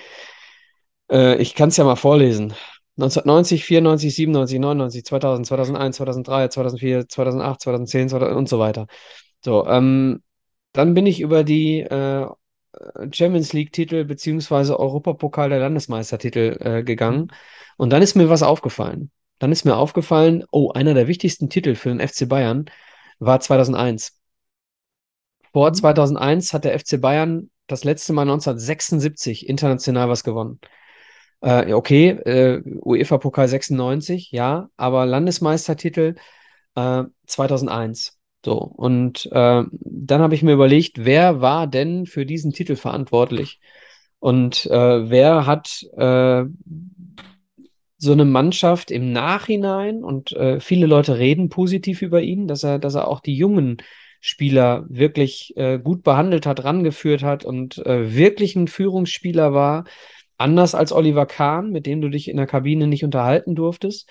äh, ich kann es ja mal vorlesen. 1990, 94, 97, 99, 2000, 2001, 2003, 2004, 2008, 2010 2000 und so weiter. So, ähm, dann bin ich über die äh, Champions League-Titel beziehungsweise Europapokal der Landesmeistertitel äh, gegangen. Und dann ist mir was aufgefallen. Dann ist mir aufgefallen, oh, einer der wichtigsten Titel für den FC Bayern war 2001. Vor 2001 hat der FC Bayern das letzte Mal 1976 international was gewonnen. Äh, okay, äh, UEFA-Pokal 96, ja, aber Landesmeistertitel äh, 2001. So, und äh, dann habe ich mir überlegt, wer war denn für diesen Titel verantwortlich? Und äh, wer hat äh, so eine Mannschaft im Nachhinein und äh, viele Leute reden positiv über ihn, dass er, dass er auch die jungen Spieler wirklich äh, gut behandelt hat, rangeführt hat und äh, wirklich ein Führungsspieler war, anders als Oliver Kahn, mit dem du dich in der Kabine nicht unterhalten durftest,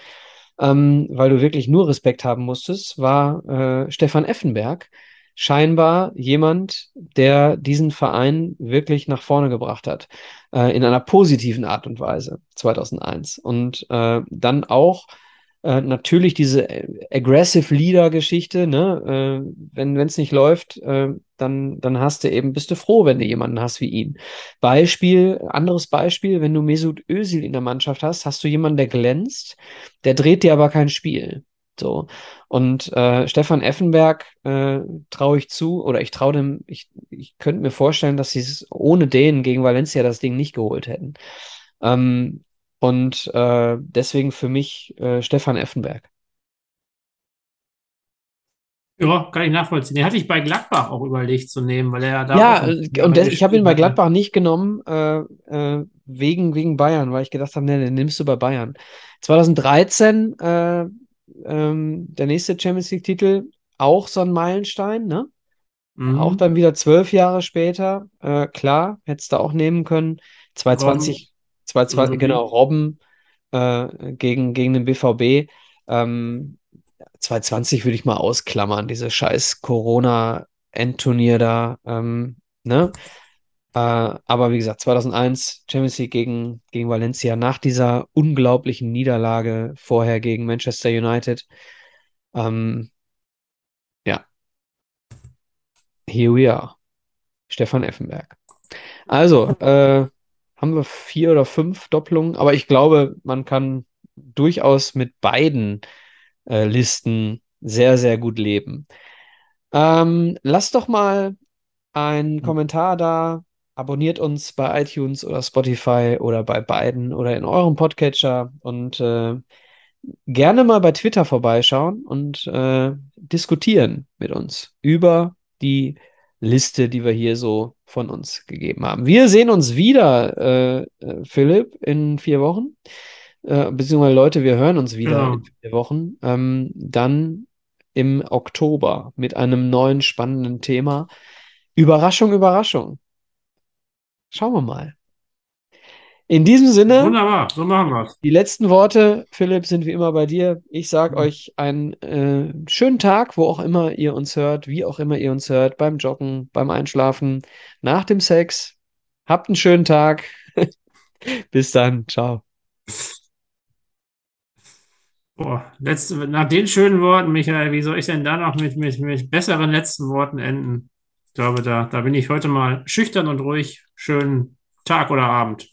ähm, weil du wirklich nur Respekt haben musstest, war äh, Stefan Effenberg scheinbar jemand, der diesen Verein wirklich nach vorne gebracht hat, äh, in einer positiven Art und Weise 2001. Und äh, dann auch äh, natürlich diese aggressive Leader-Geschichte, ne? Äh, wenn es nicht läuft, äh, dann, dann hast du eben, bist du froh, wenn du jemanden hast wie ihn. Beispiel, anderes Beispiel, wenn du Mesut Özil in der Mannschaft hast, hast du jemanden, der glänzt, der dreht dir aber kein Spiel. So. Und äh, Stefan Effenberg äh, traue ich zu, oder ich traue dem, ich, ich könnte mir vorstellen, dass sie es ohne den gegen Valencia das Ding nicht geholt hätten. Ähm, und äh, deswegen für mich äh, Stefan Effenberg. Ja, kann ich nachvollziehen. Den hatte ich bei Gladbach auch überlegt zu nehmen, weil er da. Ja, auch äh, und des, ich habe ihn bei Gladbach nicht genommen, äh, äh, wegen, wegen Bayern, weil ich gedacht habe, nee, den nimmst du bei Bayern. 2013, äh, ähm, der nächste Champions League-Titel, auch so ein Meilenstein, ne? Mhm. Auch dann wieder zwölf Jahre später, äh, klar, hättest du auch nehmen können. 2020, 2020 genau, Robben äh, gegen, gegen den BVB. Ähm, 2020 würde ich mal ausklammern, diese scheiß Corona-Endturnier da, ähm, ne? Äh, aber wie gesagt, 2001 Champions League gegen, gegen Valencia nach dieser unglaublichen Niederlage vorher gegen Manchester United. Ähm, ja. Here we are. Stefan Effenberg. Also, äh, haben wir vier oder fünf Doppelungen, aber ich glaube, man kann durchaus mit beiden äh, Listen sehr, sehr gut leben. Ähm, lasst doch mal einen Kommentar da, abonniert uns bei iTunes oder Spotify oder bei beiden oder in eurem Podcatcher und äh, gerne mal bei Twitter vorbeischauen und äh, diskutieren mit uns über die Liste, die wir hier so von uns gegeben haben. Wir sehen uns wieder, äh, äh Philipp, in vier Wochen äh, beziehungsweise Leute, wir hören uns wieder genau. in vier Wochen, ähm, dann im Oktober mit einem neuen spannenden Thema. Überraschung, Überraschung. Schauen wir mal. In diesem Sinne, wunderbar, so machen wir Die letzten Worte, Philipp, sind wie immer bei dir. Ich sage mhm. euch einen äh, schönen Tag, wo auch immer ihr uns hört, wie auch immer ihr uns hört, beim Joggen, beim Einschlafen, nach dem Sex. Habt einen schönen Tag. (laughs) Bis dann. Ciao. Boah, letzte, nach den schönen Worten, Michael, wie soll ich denn da noch mit, mit, mit besseren letzten Worten enden? Ich glaube, da, da bin ich heute mal schüchtern und ruhig. Schönen Tag oder Abend.